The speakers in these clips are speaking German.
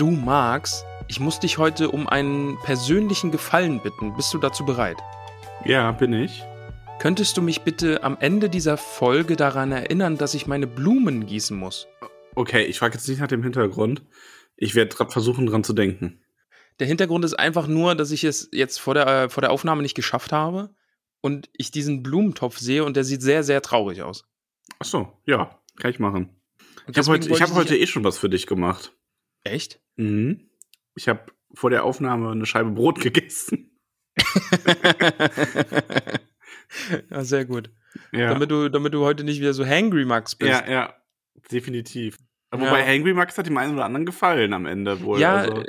Du Max, ich muss dich heute um einen persönlichen Gefallen bitten. Bist du dazu bereit? Ja, bin ich. Könntest du mich bitte am Ende dieser Folge daran erinnern, dass ich meine Blumen gießen muss? Okay, ich frage jetzt nicht nach dem Hintergrund. Ich werde versuchen, dran zu denken. Der Hintergrund ist einfach nur, dass ich es jetzt vor der, äh, vor der Aufnahme nicht geschafft habe und ich diesen Blumentopf sehe und der sieht sehr, sehr traurig aus. Ach so, ja, kann ich machen. Und Ich habe heute, ich hab heute eh schon was für dich gemacht. Echt? Mhm. Ich habe vor der Aufnahme eine Scheibe Brot gegessen. ja, sehr gut. Ja, Damit, du, damit du heute nicht wieder so hangry, Max, bist. ja, ja definitiv. Aber Ja. Wobei Hangry Max hat dem einen oder anderen gefallen am Ende wohl. Ja, also, äh,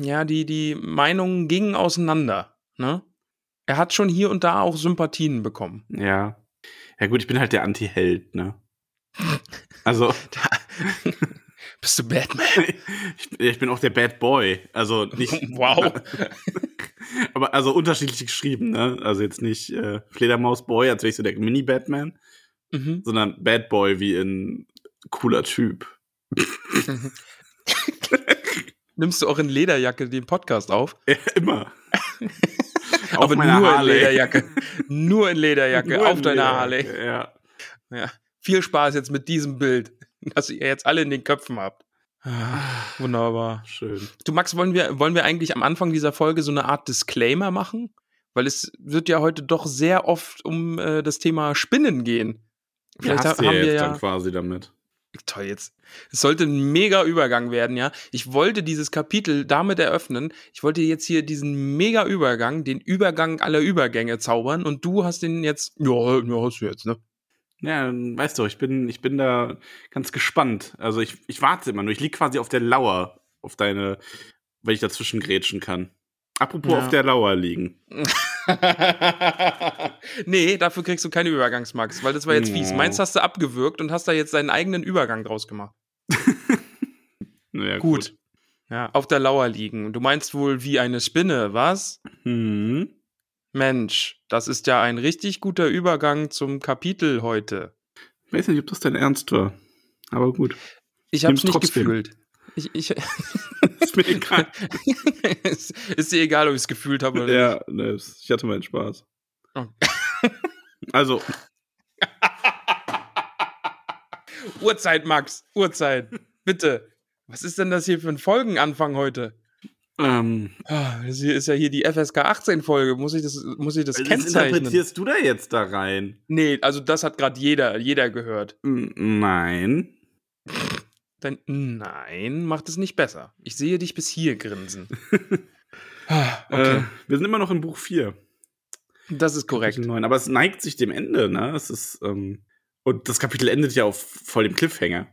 ja, die, die Meinungen gingen auseinander. Ne? Er hat schon hier und da auch Sympathien bekommen. ja. Ja gut, ich bin halt der Anti-Held, ne? Also, Bist du Batman? ich, ich bin auch der Bad Boy. Also nicht. Wow. Aber also unterschiedlich geschrieben, ne? Also jetzt nicht äh, Fledermaus Boy, als wäre ich so der Mini-Batman, Mhm. sondern Bad Boy wie in cooler Typ. Nimmst du auch in Lederjacke den Podcast auf? Ja, immer. Auf Aber nur Harley. in Lederjacke. nur in Lederjacke, Nur auf in deiner Lederjacke, Harley. Ja. Ja. Viel Spaß jetzt mit diesem Bild, das ihr jetzt alle in den Köpfen habt. Ah, Wunderbar. Schön. Du, Max, wollen wir, wollen wir eigentlich am Anfang dieser Folge so eine Art Disclaimer machen? Weil es wird ja heute doch sehr oft um äh, das Thema Spinnen gehen. Vielleicht Vielleicht hast haben ja wir jetzt ja. dann quasi damit. Toll, jetzt. Es sollte ein mega Übergang werden, ja. Ich wollte dieses Kapitel damit eröffnen. Ich wollte jetzt hier diesen mega Übergang, den Übergang aller Übergänge zaubern und du hast den jetzt, ja, ja, hast du jetzt, ne? Ja, dann weißt du, ich bin, ich bin da ganz gespannt. Also ich, ich warte immer nur. Ich lieg quasi auf der Lauer auf deine, weil ich dazwischen grätschen kann. Apropos Ja. auf der Lauer liegen. nee, dafür kriegst du keine Übergangsmax, weil das war jetzt fies. Ja. Meins hast du abgewürgt und hast da jetzt deinen eigenen Übergang draus gemacht. Naja, Gut. Ja, auf der Lauer liegen. Du meinst wohl wie eine Spinne, was? Hm. Mensch, das ist ja ein richtig guter Übergang zum Kapitel heute. Ich weiß nicht, ob das dein Ernst war. Aber gut. Ich hab's Nimm's nicht trotzdem. gefühlt. Ich, ich, Ist mir egal. ist, ist dir egal, ob ich es gefühlt habe oder ja, ne, ich hatte meinen Spaß. Oh. Also, nicht. Uhrzeit, Max, Uhrzeit. Bitte. Was ist denn das hier für ein Folgenanfang heute? Ähm, Ah, Das ist ja hier die FSK 18 Folge. Muss ich das, muss ich das was kennzeichnen? interpretierst du da jetzt da rein? Nee, also das hat gerade jeder, jeder gehört. Nein. Dann, nein, macht es nicht besser. Ich sehe dich bis hier grinsen. Ah, okay, Äh, wir sind immer noch im Buch 4. das ist korrekt. Kapitel 9, aber es neigt sich dem Ende, ne? Es ist, ähm, und das Kapitel endet ja auf voll dem Cliffhanger.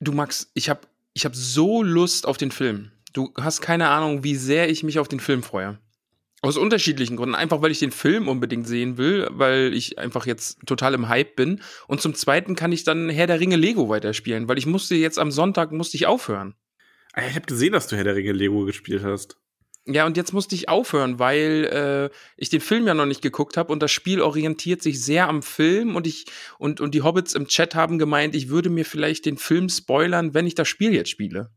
Du Max, ich habe ich hab so Lust auf den Film. Du hast keine Ahnung, wie sehr ich mich auf den Film freue. Aus unterschiedlichen Gründen. Einfach, weil ich den Film unbedingt sehen will, weil ich einfach jetzt total im Hype bin. Und zum Zweiten kann ich dann Herr der Ringe Lego weiterspielen, weil ich musste jetzt am Sonntag musste ich aufhören. Ah, Ich habe gesehen, dass du Herr der Ringe Lego gespielt hast. Ja, und jetzt musste ich aufhören, weil äh, ich den Film ja noch nicht geguckt habe und das Spiel orientiert sich sehr am Film und ich und, und die Hobbits im Chat haben gemeint, ich würde mir vielleicht den Film spoilern, wenn ich das Spiel jetzt spiele.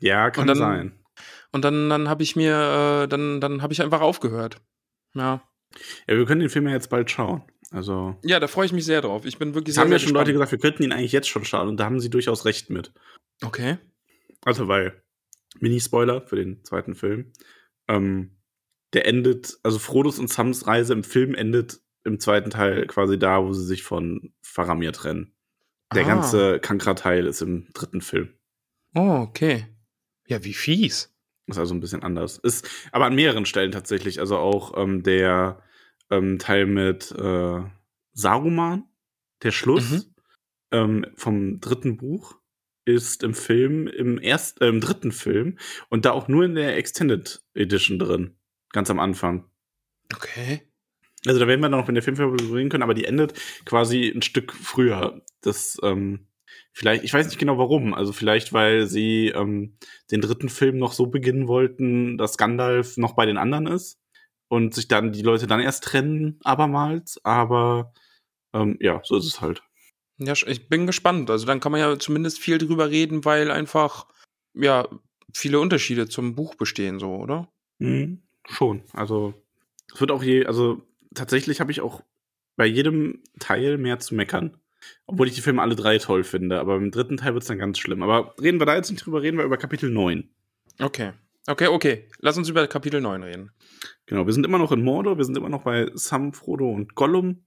Ja, kann Und dann- sein. Und dann, dann habe ich mir, äh, dann, dann habe ich einfach aufgehört. Ja. Ja, wir können den Film ja jetzt bald schauen. Also, Ja, da freue ich mich sehr drauf. Ich bin wirklich es haben ja sehr schon Leute gespannt. gesagt, wir könnten ihn eigentlich jetzt schon schauen und da haben sie durchaus recht mit. Okay. Also, weil, Mini-Spoiler für den zweiten Film. Ähm, der endet, also Frodos und Sams Reise im Film endet im zweiten Teil quasi da, wo sie sich von Faramir trennen. Der Ah. ganze Kankra-Teil ist im dritten Film. Oh, okay. Ja, wie fies. Ist also ein bisschen anders. Ist aber an mehreren Stellen tatsächlich. Also auch ähm, der ähm, Teil mit äh, Saruman, der Schluss Mhm. ähm, vom dritten Buch, ist im Film, im ersten, äh, im dritten Film und da auch nur in der Extended Edition drin. Ganz am Anfang. Okay. Also da werden wir dann noch in der Filmfolge reden können, aber die endet quasi ein Stück früher. Das, ähm, vielleicht, ich weiß nicht genau warum. Also vielleicht, weil sie ähm, den dritten Film noch so beginnen wollten, dass Gandalf noch bei den anderen ist und sich dann die Leute dann erst trennen, abermals. Aber ähm, ja, so ist es halt. Ja, ich bin gespannt. Also dann kann man ja zumindest viel drüber reden, weil einfach, ja, viele Unterschiede zum Buch bestehen, so, oder? Mhm, schon. Also es wird auch je, also tatsächlich habe ich auch bei jedem Teil mehr zu meckern. Obwohl ich die Filme alle drei toll finde. Aber im dritten Teil wird es dann ganz schlimm. Aber reden wir da jetzt nicht drüber, reden wir über Kapitel 9. Okay. Okay, okay. Lass uns über Kapitel 9 reden. Genau, wir sind immer noch in Mordor, wir sind immer noch bei Sam, Frodo und Gollum.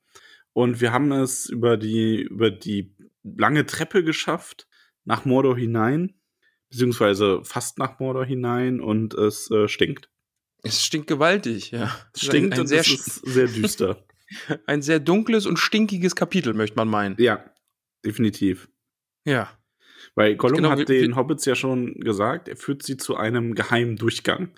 Und wir haben es über die, über die lange Treppe geschafft, nach Mordor hinein. Beziehungsweise fast nach Mordor hinein und es äh, stinkt. Es stinkt gewaltig, ja. Es stinkt ein, ein, und sehr, es ist sehr düster. ein sehr dunkles und stinkiges Kapitel, möchte man meinen. ja, definitiv. Ja. Weil Gollum Genau, hat den Hobbits ja schon gesagt, er führt sie zu einem geheimen Durchgang.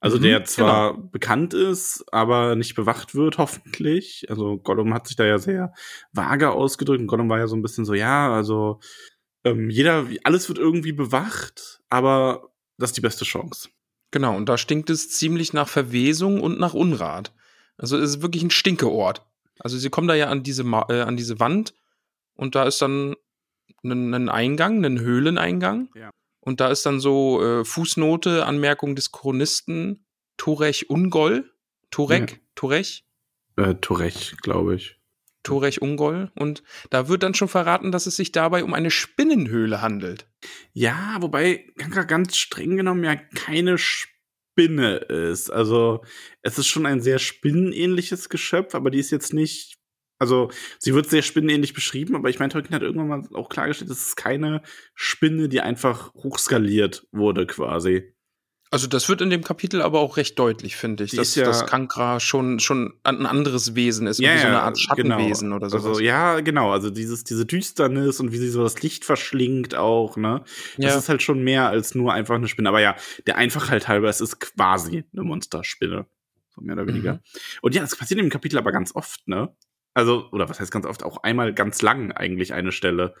Also Mhm, der zwar bekannt ist, aber nicht bewacht wird, hoffentlich. Also Gollum hat sich da ja sehr vage ausgedrückt und Gollum war ja so ein bisschen so, ja, also ähm, jeder, alles wird irgendwie bewacht, aber das ist die beste Chance. Genau, und da stinkt es ziemlich nach Verwesung und nach Unrat. Also es ist wirklich ein Stinkeort. Also sie kommen da ja an diese, Ma äh, an diese Wand und da ist dann ein, ein Eingang, ein Höhleneingang. Ja. Und da ist dann so äh, Fußnote, Anmerkung des Chronisten Torech Ungol. Torek, Ja. Torech, Äh, Torech, glaube ich. Torech Ungol. Und da wird dann schon verraten, dass es sich dabei um eine Spinnenhöhle handelt. Ja, wobei ganz streng genommen ja keine Spinne ist. Also es ist schon ein sehr spinnenähnliches Geschöpf, aber die ist jetzt nicht. Also sie wird sehr spinnenähnlich beschrieben, aber ich meine, Tolkien hat irgendwann mal auch klargestellt, es ist keine Spinne, die einfach hochskaliert wurde quasi. Also das wird in dem Kapitel aber auch recht deutlich, finde ich, Die dass ja- das Kankra schon, schon ein anderes Wesen ist, irgendwie so eine Art Schattenwesen genau. oder so. Also ja, genau. Also dieses, diese Düsternis und wie sie so das Licht verschlingt auch, ne? Das Ja. ist halt schon mehr als nur einfach eine Spinne. Aber ja, der Einfachheit halber, es ist quasi eine Monsterspinne. So mehr oder weniger. Mhm. Und ja, das passiert im Kapitel aber ganz oft, ne? Also, oder was heißt ganz oft? Auch einmal ganz lang eigentlich eine Stelle.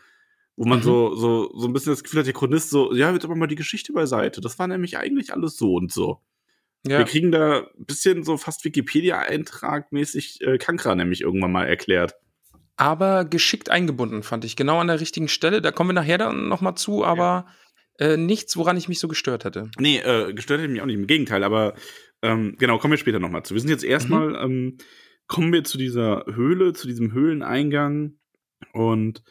Wo man Mhm. so, so, so ein bisschen das Gefühl hat, der Chronist so, ja, jetzt aber mal die Geschichte beiseite. Das war nämlich eigentlich alles so und so. ja. Wir kriegen da ein bisschen so fast Wikipedia-Eintrag mäßig äh, Kankra nämlich irgendwann mal erklärt. aber geschickt eingebunden, fand ich. Genau an der richtigen Stelle. Da kommen wir nachher dann nochmal zu, aber äh, nichts, woran ich mich so gestört hätte. Nee, äh, gestört hätte mich auch nicht, im Gegenteil, aber ähm, genau, kommen wir später nochmal zu. Wir sind jetzt erstmal, Mhm. ähm, kommen wir zu dieser Höhle, zu diesem Höhleneingang und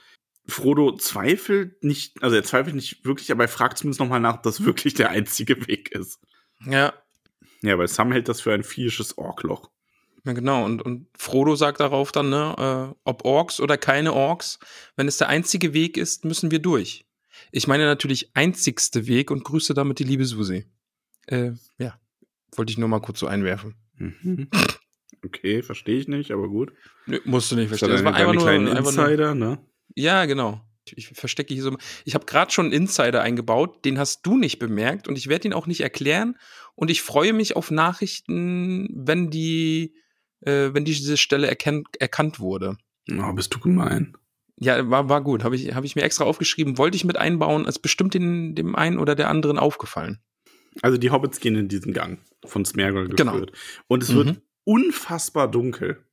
Frodo zweifelt nicht, also er zweifelt nicht wirklich, aber er fragt zumindest nochmal nach, ob das wirklich der einzige Weg ist. Ja, Ja, weil Sam hält das für ein viehisches Orkloch. ja genau. Und, und Frodo sagt darauf dann, ne, äh, ob Orks oder keine Orks, wenn es der einzige Weg ist, müssen wir durch. Ich meine natürlich einzigste Weg und grüße damit die liebe Susi. Äh, ja, wollte ich nur mal kurz so einwerfen. Mhm. Okay, verstehe ich nicht, aber gut. Nö, musst du nicht verstehen. Das war einfach nur, kleinen einfach nur Insider, ne? Ja, genau. Ich, ich verstecke hier so. Ich habe gerade schon einen Insider eingebaut, den hast du nicht bemerkt und ich werde ihn auch nicht erklären. Und ich freue mich auf Nachrichten, wenn die, äh, wenn diese Stelle erkennt, erkannt wurde. Oh, bist du gemein. Ja, war, war gut. Habe ich, hab ich mir extra aufgeschrieben, wollte ich mit einbauen, ist bestimmt den, dem einen oder der anderen aufgefallen. Also die Hobbits gehen in diesen Gang von Smeagol Genau. geführt. Und es Mhm. wird unfassbar dunkel.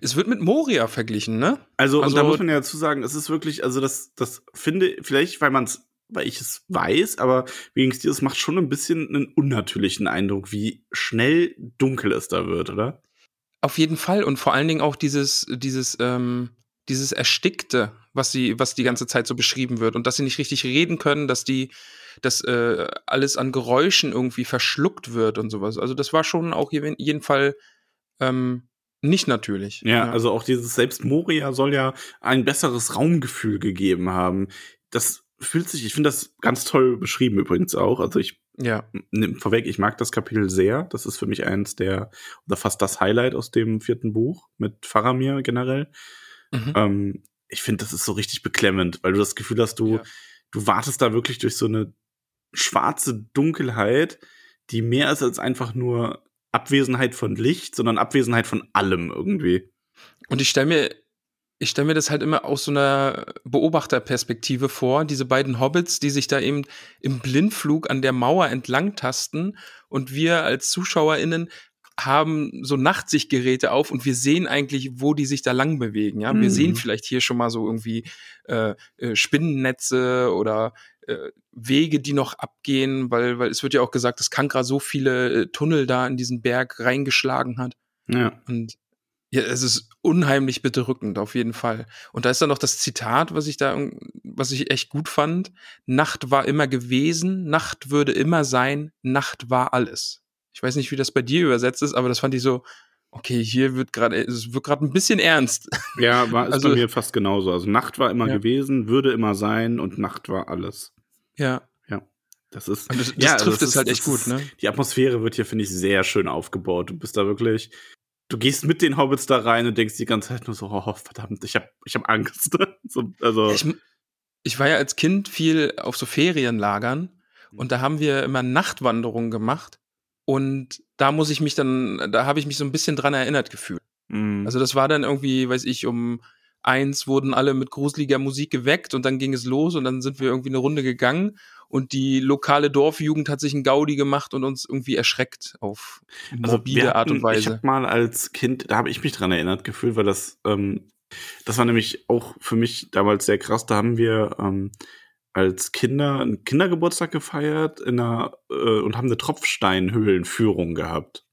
Es wird mit Moria verglichen, ne? Also, Also- und da muss man ja dazu sagen, es ist wirklich, also das, das finde, vielleicht, weil man es, weil ich es weiß, aber wenigstens es macht schon ein bisschen einen unnatürlichen Eindruck, wie schnell dunkel es da wird, oder? Auf jeden Fall und vor allen Dingen auch dieses, dieses, ähm, dieses Erstickte, was sie, was die ganze Zeit so beschrieben wird und dass sie nicht richtig reden können, dass die, dass äh, alles an Geräuschen irgendwie verschluckt wird und sowas. Also das war schon auch jeden Fall ähm, nicht natürlich. Ja, ja, also auch dieses selbst Moria soll ja ein besseres Raumgefühl gegeben haben. Das fühlt sich, ich finde das ganz toll beschrieben übrigens auch. Also ich ja. nimm vorweg, ich mag das Kapitel sehr. Das ist für mich eins der, oder fast das Highlight aus dem vierten Buch mit Faramir generell. Mhm. Ähm, ich finde, das ist so richtig beklemmend, weil du das Gefühl hast, du, ja. du wartest da wirklich durch so eine schwarze Dunkelheit, die mehr ist als einfach nur Abwesenheit von Licht, sondern Abwesenheit von allem irgendwie. Und ich stelle mir, ich stelle mir das halt immer aus so einer Beobachterperspektive vor, diese beiden Hobbits, die sich da eben im Blindflug an der Mauer entlang tasten und wir als ZuschauerInnen haben so Nachtsichtgeräte auf und wir sehen eigentlich, wo die sich da lang bewegen. Ja, mhm. wir sehen vielleicht hier schon mal so irgendwie äh, äh, Spinnennetze oder äh, Wege, die noch abgehen, weil, weil es wird ja auch gesagt, dass Kankra so viele äh, Tunnel da in diesen Berg reingeschlagen hat. Ja. Und ja, es ist unheimlich bedrückend, auf jeden Fall. Und da ist dann noch das Zitat, was ich da, was ich echt gut fand. Nacht war immer gewesen, Nacht würde immer sein, Nacht war alles. Ich weiß nicht, wie das bei dir übersetzt ist, aber das fand ich so, okay, hier wird gerade, es wird gerade ein bisschen ernst. Ja, war ist also, bei mir fast genauso. Also Nacht war immer ja. gewesen, würde immer sein und Nacht war alles. Ja. Ja. Das ist. Und das, das ja, trifft es halt echt gut, ne? Die Atmosphäre wird hier, finde ich, sehr schön aufgebaut. Du bist da wirklich. Du gehst mit den Hobbits da rein und denkst die ganze Zeit nur so, oh, verdammt, ich hab, ich hab Angst. so, also. Ich, ich war ja als Kind viel auf so Ferienlagern und da haben wir immer Nachtwanderungen gemacht und da muss ich mich dann, da habe ich mich so ein bisschen dran erinnert gefühlt. Mhm. Also das war dann irgendwie, weiß ich, um eins wurden alle mit gruseliger Musik geweckt und dann ging es los und dann sind wir irgendwie eine Runde gegangen und die lokale Dorfjugend hat sich ein Gaudi gemacht und uns irgendwie erschreckt auf also morbide also Art und Weise. Ich habe mal als Kind, da habe ich mich dran erinnert gefühlt, weil das, ähm, das war nämlich auch für mich damals sehr krass. Da haben wir ähm, als Kinder einen Kindergeburtstag gefeiert in einer, äh, und haben eine Tropfsteinhöhlenführung gehabt.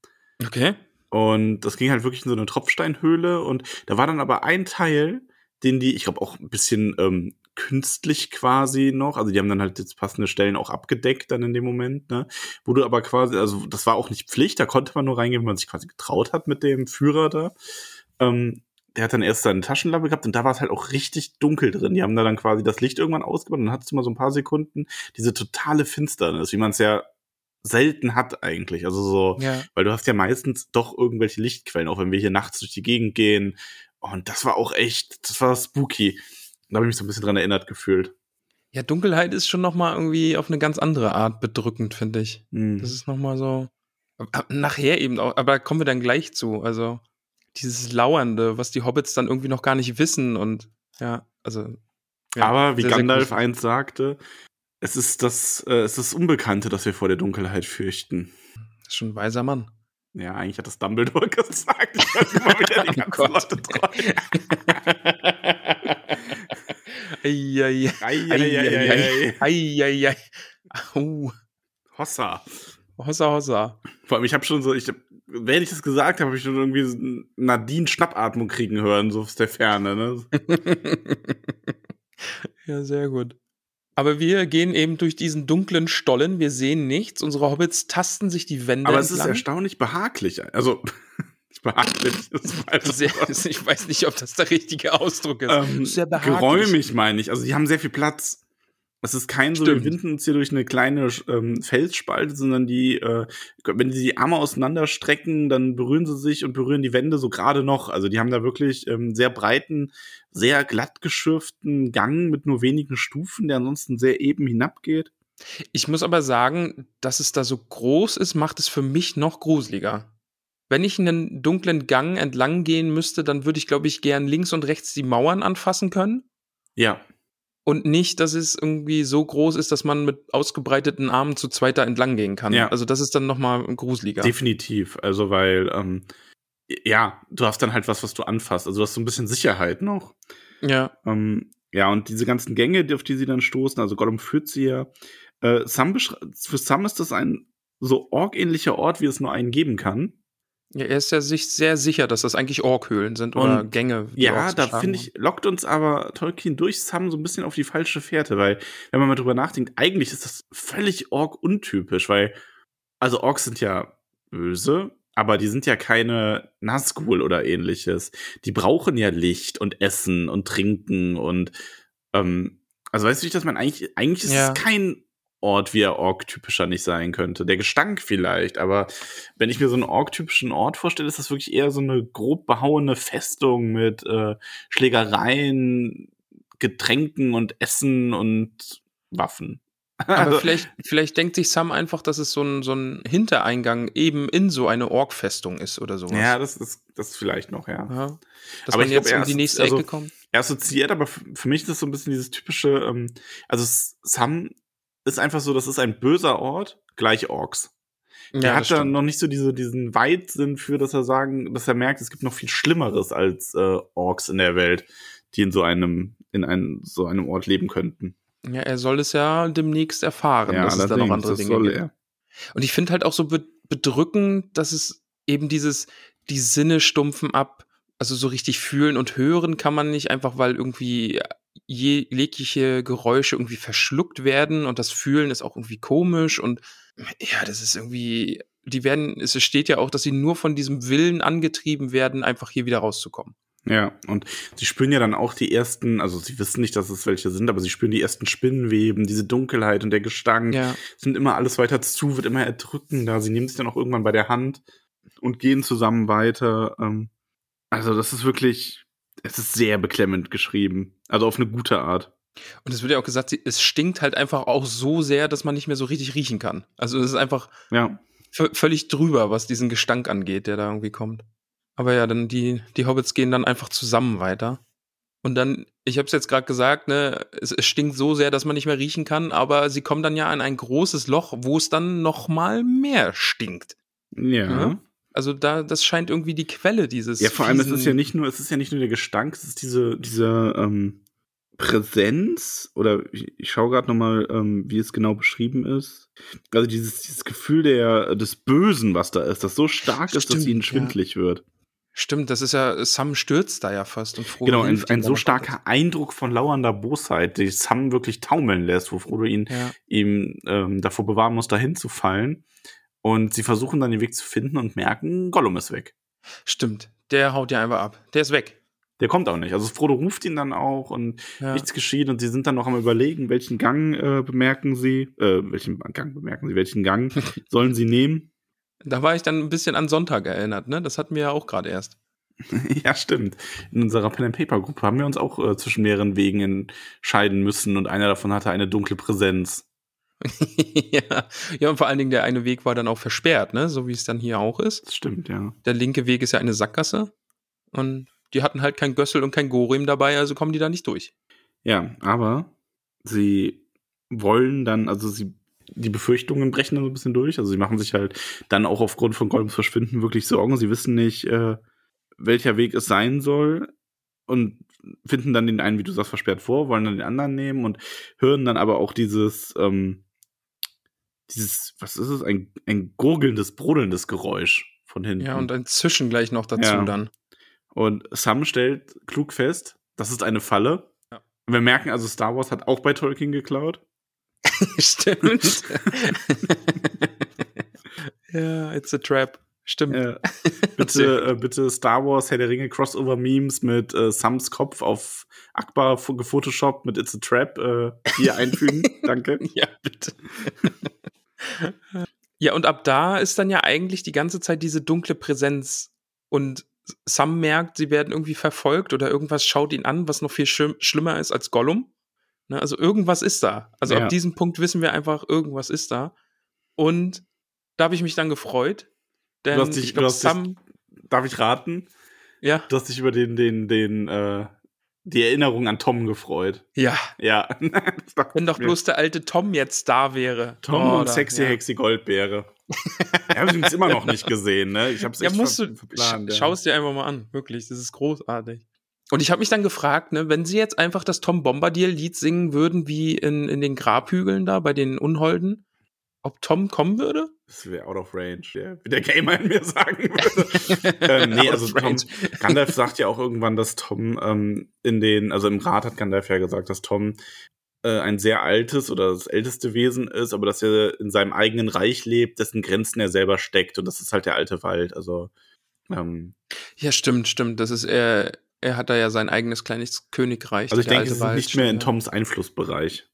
Okay. Und das ging halt wirklich in so eine Tropfsteinhöhle und da war dann aber ein Teil, den die, ich glaube auch ein bisschen ähm, künstlich quasi noch, also die haben dann halt jetzt passende Stellen auch abgedeckt dann in dem Moment, ne, wo du aber quasi, also das war auch nicht Pflicht, da konnte man nur reingehen, wenn man sich quasi getraut hat mit dem Führer da. Ähm, der hat dann erst seine Taschenlampe gehabt und da war es halt auch richtig dunkel drin. Die haben da dann quasi das Licht irgendwann ausgemacht und dann hattest du mal so ein paar Sekunden diese totale Finsternis, wie man es ja selten hat eigentlich. Also so, ja. weil du hast ja meistens doch irgendwelche Lichtquellen, auch wenn wir hier nachts durch die Gegend gehen. Und das war auch echt, das war spooky. Da habe ich mich so ein bisschen dran erinnert gefühlt. Ja, Dunkelheit ist schon noch mal irgendwie auf eine ganz andere Art bedrückend, finde ich. Mhm. Das ist noch mal so nachher eben auch, aber kommen wir dann gleich zu. Also dieses Lauernde, was die Hobbits dann irgendwie noch gar nicht wissen und ja, also. Ja, aber wie sehr, Gandalf sehr einst sagte, es ist das, äh, es ist Unbekannte, das wir vor der Dunkelheit fürchten. Das ist schon ein weiser Mann. Ja, eigentlich hat das Dumbledore gesagt. Ich weiß immer wieder die ganzen oh Leute treu. Hossa. Hossa, hossa. Vor allem, ich habe schon so, ich, wenn ich das gesagt habe, habe ich schon irgendwie Nadine Schnappatmung kriegen hören, so aus der Ferne. Ne? ja, sehr gut. Aber wir gehen eben durch diesen dunklen Stollen, wir sehen nichts, unsere Hobbits tasten sich die Wände Aber es entlang. ist erstaunlich behaglich. Also, behaglich sehr, Ich weiß nicht, ob das der richtige Ausdruck ist. Ähm, sehr behaglich. Geräumig meine ich. Also, die haben sehr viel Platz. Es ist kein so, wir winden uns hier durch eine kleine ähm, Felsspalte, sondern die, äh, wenn sie die Arme auseinanderstrecken, dann berühren sie sich und berühren die Wände so gerade noch. Also die haben da wirklich ähm, sehr breiten, sehr glatt geschürften Gang mit nur wenigen Stufen, der ansonsten sehr eben hinabgeht. Ich muss aber sagen, dass es da so groß ist, macht es für mich noch gruseliger. Wenn ich einen dunklen Gang entlang gehen müsste, dann würde ich, glaube ich, gern links und rechts die Mauern anfassen können. Ja und nicht, dass es irgendwie so groß ist, dass man mit ausgebreiteten Armen zu zweiter entlang gehen kann. Ja. Also das ist dann noch mal gruseliger. Definitiv. Also weil ähm, ja, du hast dann halt was, was du anfasst. Also du hast so ein bisschen Sicherheit noch. Ja. Ähm, ja, und diese ganzen Gänge, auf die sie dann stoßen, also Gollum führt sie ja. Äh, Sam für Sam ist das ein so orgähnlicher Ort, wie es nur einen geben kann. Ja, er ist ja sich sehr sicher, dass das eigentlich Orkhöhlen sind oder und Gänge. Ja, da finde ich, lockt uns aber Tolkien durch Sam so ein bisschen auf die falsche Fährte, weil, wenn man mal drüber nachdenkt, eigentlich ist das völlig Ork untypisch, weil, also Orks sind ja böse, aber die sind ja keine Nazgul oder ähnliches. Die brauchen ja Licht und Essen und Trinken und ähm, also weißt du, wie ich das meine? Eigentlich, eigentlich ist Ja. es kein Ort, wie er Ork-typischer nicht sein könnte. Der Gestank vielleicht, aber wenn ich mir so einen Ork-typischen Ort vorstelle, ist das wirklich eher so eine grob behauene Festung mit äh, Schlägereien, Getränken und Essen und Waffen. Aber Also- vielleicht, vielleicht denkt sich Sam einfach, dass es so ein, so ein Hintereingang eben in so eine Ork-Festung ist oder sowas. Ja, das ist das vielleicht noch, ja. Ja. Dass Aber man jetzt glaub, um die nächste also- Ecke kommt. Er assoziiert, aber für mich ist das so ein bisschen dieses typische, ähm, also Sam ist einfach so, das ist ein böser Ort, gleich Orks. Der Ja, hat da noch nicht so diese, diesen Weitsinn für, dass er sagen, dass er merkt, es gibt noch viel Schlimmeres als äh, Orks in der Welt, die in so einem, in einem, so einem Ort leben könnten. Ja, er soll es ja demnächst erfahren, dass es da noch andere das Dinge soll gibt. er. Und ich finde halt auch so be bedrückend, dass es eben dieses, die Sinne stumpfen ab, also so richtig fühlen und hören kann man nicht, einfach weil irgendwie jegliche Geräusche irgendwie verschluckt werden und das Fühlen ist auch irgendwie komisch und ja, das ist irgendwie, die werden, es steht ja auch, dass sie nur von diesem Willen angetrieben werden, einfach hier wieder rauszukommen. Ja, und sie spüren ja dann auch die ersten, also sie wissen nicht, dass es welche sind, aber sie spüren die ersten Spinnenweben, diese Dunkelheit und der Gestank. Ja. Es nimmt immer alles weiter zu, wird immer erdrückender. Sie nehmen sich dann auch irgendwann bei der Hand und gehen zusammen weiter. Ähm, Also das ist wirklich, es ist sehr beklemmend geschrieben. Also auf eine gute Art. Und es wird ja auch gesagt, es stinkt halt einfach auch so sehr, dass man nicht mehr so richtig riechen kann. Also es ist einfach Ja, völlig drüber, was diesen Gestank angeht, der da irgendwie kommt. Aber ja, dann die, die Hobbits gehen dann einfach zusammen weiter. Und dann, ich habe es jetzt gerade gesagt, ne, es, es stinkt so sehr, dass man nicht mehr riechen kann, aber sie kommen dann ja an ein großes Loch, wo es dann noch mal mehr stinkt. ja. Ja. Also da, das scheint irgendwie die Quelle dieses. Ja, vor allem, es ist ja nicht nur, es ist ja nicht nur der Gestank, es ist diese, diese ähm, Präsenz, oder ich, ich schaue gerade nochmal, ähm, wie es genau beschrieben ist. Also dieses, dieses Gefühl der, des Bösen, was da ist, das so stark ist, dass Stimmt, ihnen ja. schwindlig wird. Stimmt, das ist ja, Sam stürzt da ja fast und Frodo Genau, ein, ein so noch starker Eindruck von lauernder Bosheit, die Sam wirklich taumeln lässt, wo Frodo ihn Ja. ihm ähm, davor bewahren muss, dahin zu fallen. Und sie versuchen dann den Weg zu finden und merken, Gollum ist weg. Stimmt, der haut ja einfach ab. Der ist weg. Der kommt auch nicht. Also Frodo ruft ihn dann auch und Ja. nichts geschieht und sie sind dann noch am überlegen, welchen Gang äh, bemerken sie, äh, welchen Gang bemerken sie, welchen Gang sollen sie nehmen. Da war ich dann ein bisschen an Sonntag erinnert, ne? Das hatten wir ja auch gerade erst. ja, stimmt. In unserer Pen and Paper Gruppe haben wir uns auch äh, zwischen mehreren Wegen entscheiden müssen und einer davon hatte eine dunkle Präsenz. ja. ja, und vor allen Dingen der eine Weg war dann auch versperrt, ne? So wie es dann hier auch ist. Das stimmt, ja. Der linke Weg ist ja eine Sackgasse. Und die hatten halt kein Gössel und kein Gorim dabei, also kommen die da nicht durch. Ja, aber sie wollen dann, also sie, die Befürchtungen brechen dann so ein bisschen durch. Also sie machen sich halt dann auch aufgrund von Gollums Verschwinden wirklich Sorgen. Sie wissen nicht, äh, welcher Weg es sein soll und finden dann den einen, wie du sagst, versperrt vor, wollen dann den anderen nehmen und hören dann aber auch dieses, ähm, dieses, was ist es, ein, ein gurgelndes, brodelndes Geräusch von hinten. Ja, und ein Zischen gleich noch dazu Ja. dann. Und Sam stellt klug fest, das ist eine Falle. Ja. Wir merken also, Star Wars hat auch bei Tolkien geklaut. Stimmt. ja, it's a trap. Stimmt. Äh, bitte, äh, bitte Star Wars, Herr der Ringe, Crossover-Memes mit äh, Sams Kopf auf Akbar fo- gefotoshoppt mit It's a Trap äh, hier einfügen. Danke. Ja, bitte. Ja, und ab da ist dann ja eigentlich die ganze Zeit diese dunkle Präsenz. Und Sam merkt, sie werden irgendwie verfolgt oder irgendwas schaut ihn an, was noch viel schlimm, schlimmer ist als Gollum. Ne, also irgendwas ist da. Also Ja. ab diesem Punkt wissen wir einfach, irgendwas ist da. Und da habe ich mich dann gefreut. Denn Du hast dich- ich du glaube, hast dich- Sam, Darf ich raten? ja, Du hast dich über den, den, den, äh, die Erinnerung an Tom gefreut. ja, Ja. Wenn doch bloß der alte Tom jetzt da wäre. Tom Oh, und Sexy ja. Hexy Goldbeere. Ich habe übrigens immer noch nicht gesehen, ne? Ich hab's Ja, echt musst ver du, verplant. sch ja. schau es dir einfach mal an. Wirklich, das ist großartig. Und ich habe mich dann gefragt, ne, wenn sie jetzt einfach das Tom Bombadil-Lied singen würden, wie in, in den Grabhügeln da bei den Unholden, ob Tom kommen würde? Das wäre out of range, ja. Wie der Gamer in mir sagen würde. ähm, nee, also Tom. Gandalf sagt ja auch irgendwann, dass Tom ähm, in den, also im Rat hat Gandalf ja gesagt, dass Tom äh, ein sehr altes oder das älteste Wesen ist, aber dass er in seinem eigenen Reich lebt, dessen Grenzen er selber steckt. Und das ist halt der alte Wald. Also ähm, Ja, stimmt, stimmt. Das ist er, er hat da ja sein eigenes kleines Königreich. also ich denke, es ist Wald, nicht mehr in. Toms Einflussbereich.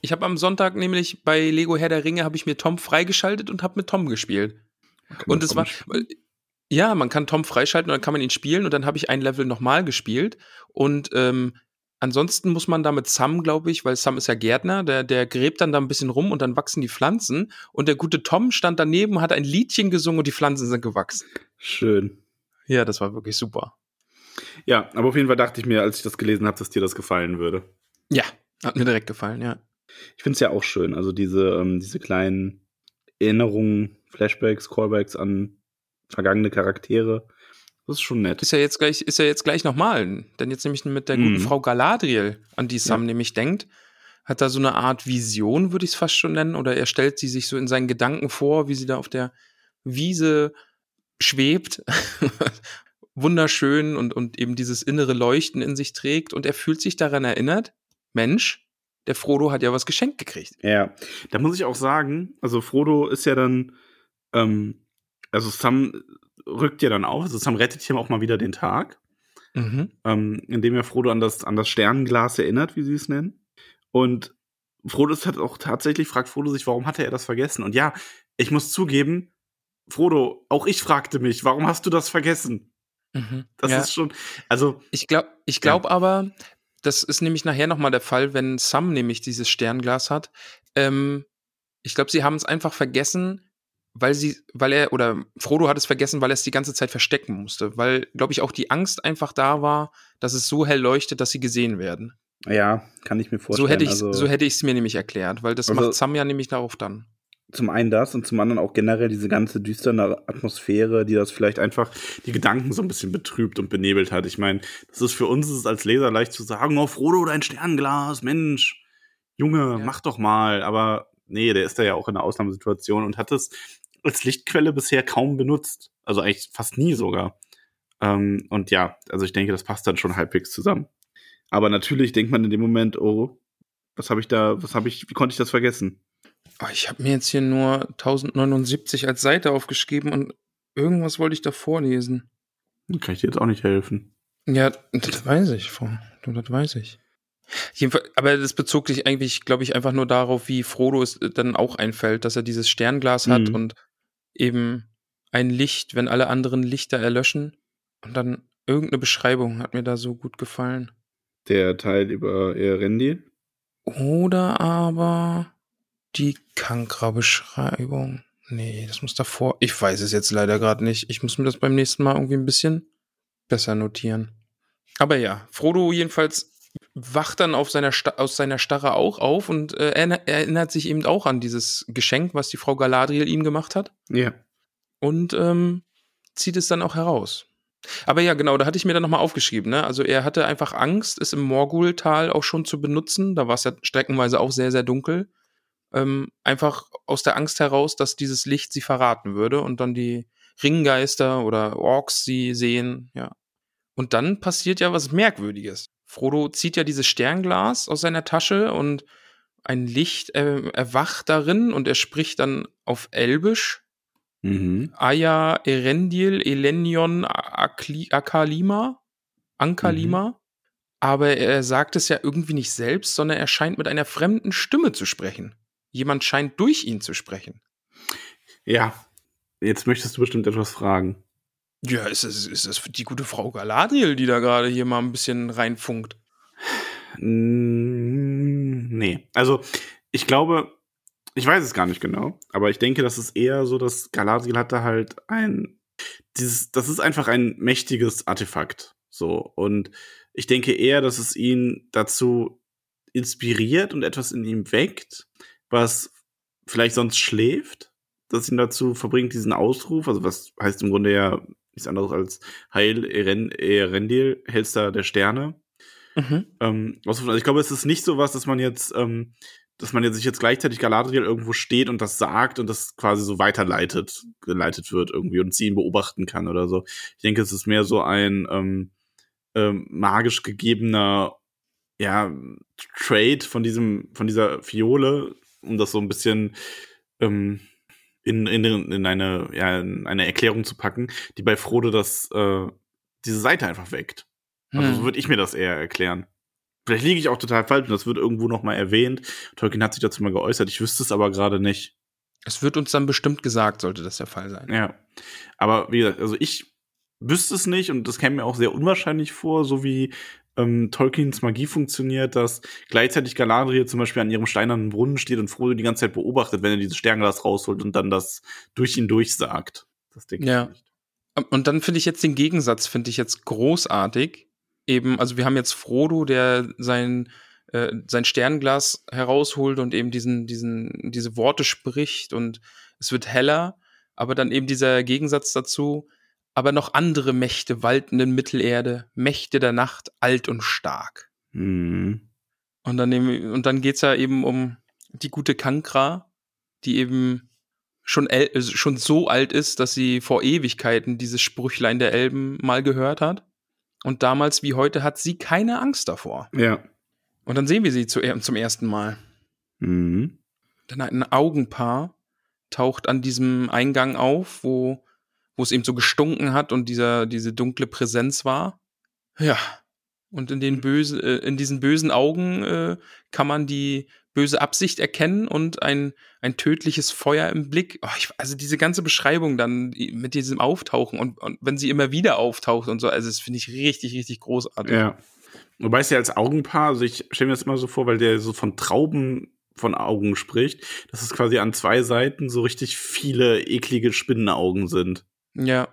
Ich habe am Sonntag nämlich bei Lego Herr der Ringe habe ich mir Tom freigeschaltet und habe mit Tom gespielt. Und es war ja, man kann Tom freischalten und dann kann man ihn spielen und dann habe ich ein Level nochmal gespielt und ähm, ansonsten muss man da mit Sam, glaube ich, weil Sam ist ja Gärtner, der, der gräbt dann da ein bisschen rum und dann wachsen die Pflanzen und der gute Tom stand daneben, hat ein Liedchen gesungen und die Pflanzen sind gewachsen. Schön. Ja, das war wirklich super. Ja, aber auf jeden Fall dachte ich mir, als ich das gelesen habe, dass dir das gefallen würde. Ja, hat mir direkt gefallen, ja. Ich finde es ja auch schön, also diese, ähm, diese kleinen Erinnerungen, Flashbacks, Callbacks an vergangene Charaktere. Das ist schon nett. Ist ja jetzt gleich, ist ja jetzt gleich nochmal. Denn jetzt nämlich mit der Mhm. guten Frau Galadriel, an die Sam nämlich denkt, hat da so eine Art Vision, würde ich es fast schon nennen, oder er stellt sie sich so in seinen Gedanken vor, wie sie da auf der Wiese schwebt. Wunderschön und, und eben dieses innere Leuchten in sich trägt und er fühlt sich daran erinnert, Mensch, der Frodo hat ja was geschenkt gekriegt. Ja, da muss ich auch sagen, also Frodo ist ja dann, ähm, also Sam rückt ja dann auf, also Sam rettet hier auch mal wieder den Tag, Mhm. ähm, indem er Frodo an das, an das Sternenglas erinnert, wie sie es nennen. Und Frodo ist halt auch tatsächlich, fragt Frodo sich, warum hatte er das vergessen? Und ja, ich muss zugeben, Frodo, auch ich fragte mich, warum hast du das vergessen? Mhm. Das Ja. ist schon, also, Ich glaube ich glaub aber, das ist nämlich nachher nochmal der Fall, wenn Sam nämlich dieses Sternglas hat. Ähm, ich glaube, sie haben es einfach vergessen, weil sie, weil er, oder Frodo hat es vergessen, weil er es die ganze Zeit verstecken musste. Weil, glaube ich, auch die Angst einfach da war, dass es so hell leuchtet, dass sie gesehen werden. ja, kann ich mir vorstellen. So hätte ich also, so es mir nämlich erklärt, weil das Also- macht Sam ja nämlich darauf dann. Zum einen das und zum anderen auch generell diese ganze düstere Atmosphäre, die das vielleicht einfach die Gedanken so ein bisschen betrübt und benebelt hat. Ich meine, das ist für uns ist es als Leser leicht zu sagen, oh Frodo, dein Sternglas, Mensch, Junge, Ja. mach doch mal. Aber nee, der ist da ja auch in einer Ausnahmesituation und hat es als Lichtquelle bisher kaum benutzt. Also eigentlich fast nie sogar. Ähm, und ja, also ich denke, das passt dann schon halbwegs zusammen. Aber natürlich denkt man in dem Moment, oh, was habe ich da, was habe ich, wie konnte ich das vergessen? Oh, ich habe mir jetzt hier nur 1079 als Seite aufgeschrieben und irgendwas wollte ich da vorlesen. Dann kann ich dir jetzt auch nicht helfen. Ja, das weiß ich, Frau. Du, Das weiß ich. Jedenfalls, aber das bezog sich eigentlich, glaube ich, einfach nur darauf, wie Frodo es dann auch einfällt, dass er dieses Sternglas hat Mhm. und eben ein Licht, wenn alle anderen Lichter erlöschen. Und dann irgendeine Beschreibung hat mir da so gut gefallen. Der Teil über Erendi. Oder aber die Kankra-Beschreibung. Nee, das muss davor. Ich weiß es jetzt leider gerade nicht. Ich muss mir das beim nächsten Mal irgendwie ein bisschen besser notieren. Aber ja, Frodo jedenfalls wacht dann auf seiner Sta aus seiner Starre auch auf und äh, erinner- erinnert sich eben auch an dieses Geschenk, was die Frau Galadriel ihm gemacht hat Ja. und ähm, zieht es dann auch heraus. Aber ja, genau, da hatte ich mir dann nochmal aufgeschrieben. Ne? Also er hatte einfach Angst, es im Morgultal auch schon zu benutzen. Da war es ja streckenweise auch sehr, sehr dunkel. Ähm, einfach aus der Angst heraus, dass dieses Licht sie verraten würde und dann die Ringgeister oder Orks sie sehen. Ja. Und dann passiert ja was Merkwürdiges. Frodo zieht ja dieses Sternglas aus seiner Tasche und ein Licht äh, erwacht darin und er spricht dann auf Elbisch Mhm. Aya Erendil Elenion Akli- Akalima, Ankalima. Aber er sagt es ja irgendwie nicht selbst, sondern er scheint mit einer fremden Stimme zu sprechen. Jemand scheint durch ihn zu sprechen. Ja. Jetzt möchtest du bestimmt etwas fragen. Ja, ist es, ist es die gute Frau Galadriel, die da gerade hier mal ein bisschen reinfunkt? Nee. Also, ich glaube, ich weiß es gar nicht genau, aber ich denke, das ist eher so, dass Galadriel hatte halt ein, dieses, das ist einfach ein mächtiges Artefakt. So. Und ich denke eher, dass es ihn dazu inspiriert und etwas in ihm weckt, was vielleicht sonst schläft, das ihn dazu verbringt, diesen Ausruf, also was heißt im Grunde ja nichts anderes als Heil Eren- Erendil, Hellster der Sterne. Mhm. Ähm, also ich glaube, es ist nicht so was, dass man jetzt, ähm, dass man jetzt sich jetzt gleichzeitig Galadriel irgendwo steht und das sagt und das quasi so weiterleitet, geleitet wird irgendwie und sie ihn beobachten kann oder so. Ich denke, es ist mehr so ein ähm, ähm, magisch gegebener ja, Trade von diesem, von dieser Fiole, um das so ein bisschen ähm, in, in, in eine, ja, in eine Erklärung zu packen, die bei Frodo das, äh, diese Seite einfach weckt. Also Hm. so würde ich mir das eher erklären. Vielleicht liege ich auch total falsch und das wird irgendwo noch mal erwähnt. Tolkien hat sich dazu mal geäußert. Ich wüsste es aber gerade nicht. Es wird uns dann bestimmt gesagt, sollte das der Fall sein. Ja. Aber wie gesagt, also ich wüsste es nicht und das käme mir auch sehr unwahrscheinlich vor, so wie ähm, Tolkiens Magie funktioniert, dass gleichzeitig Galadriel zum Beispiel an ihrem steinernen Brunnen steht und Frodo die ganze Zeit beobachtet, wenn er dieses Sternglas rausholt und dann das durch ihn durchsagt. Das denke Ja. ich nicht. Und dann finde ich jetzt den Gegensatz, finde ich jetzt großartig. Eben, also wir haben jetzt Frodo, der sein, äh, sein Sternglas herausholt und eben diesen, diesen, diese Worte spricht und es wird heller, aber dann eben dieser Gegensatz dazu, aber noch andere Mächte walten in Mittelerde, Mächte der Nacht, alt und stark. Mhm. Und dann, nehmen, und dann geht's ja eben um die gute Kankra, die eben schon, el äh, schon so alt ist, dass sie vor Ewigkeiten dieses Sprüchlein der Elben mal gehört hat. Und damals wie heute hat sie keine Angst davor. Ja. Und dann sehen wir sie zu, zum ersten Mal. Mhm. Dann ein Augenpaar taucht an diesem Eingang auf, wo, wo es eben so gestunken hat und dieser, diese dunkle Präsenz war. Ja. Und in den böse, äh, in diesen bösen Augen äh, kann man die böse Absicht erkennen und ein, ein tödliches Feuer im Blick. Oh, ich, also diese ganze Beschreibung dann mit diesem Auftauchen und, und wenn sie immer wieder auftaucht und so, also das finde ich richtig, richtig großartig. Ja. Wobei es ja als Augenpaar, also ich stelle mir das immer so vor, weil der so von Trauben von Augen spricht, dass es quasi an zwei Seiten so richtig viele eklige Spinnenaugen sind. Ja.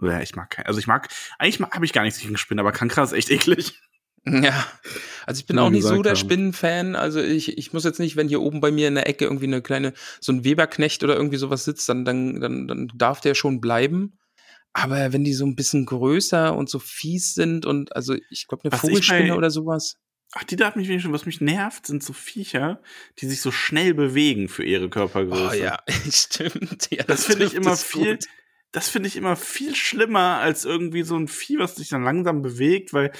Ja, ich mag kein, also ich mag, eigentlich habe ich gar nichts gegen Spinnen, aber Kankra ist echt eklig. Ja, also ich bin wir auch nicht so der. Spinnenfan. Also ich, ich muss jetzt nicht, wenn hier oben bei mir in der Ecke irgendwie eine kleine, so ein Weberknecht oder irgendwie sowas sitzt, dann, dann, dann, dann darf der schon bleiben. Aber wenn die so ein bisschen größer und so fies sind und also ich glaube eine Was Vogelspinne bei- oder sowas. Ach, die darf mich wenigstens, was mich nervt, sind so Viecher, die sich so schnell bewegen für ihre Körpergröße. Oh ja, stimmt. Ja, Das finde ich immer viel, gut. Das finde ich immer viel schlimmer als irgendwie so ein Vieh, was sich dann langsam bewegt, weil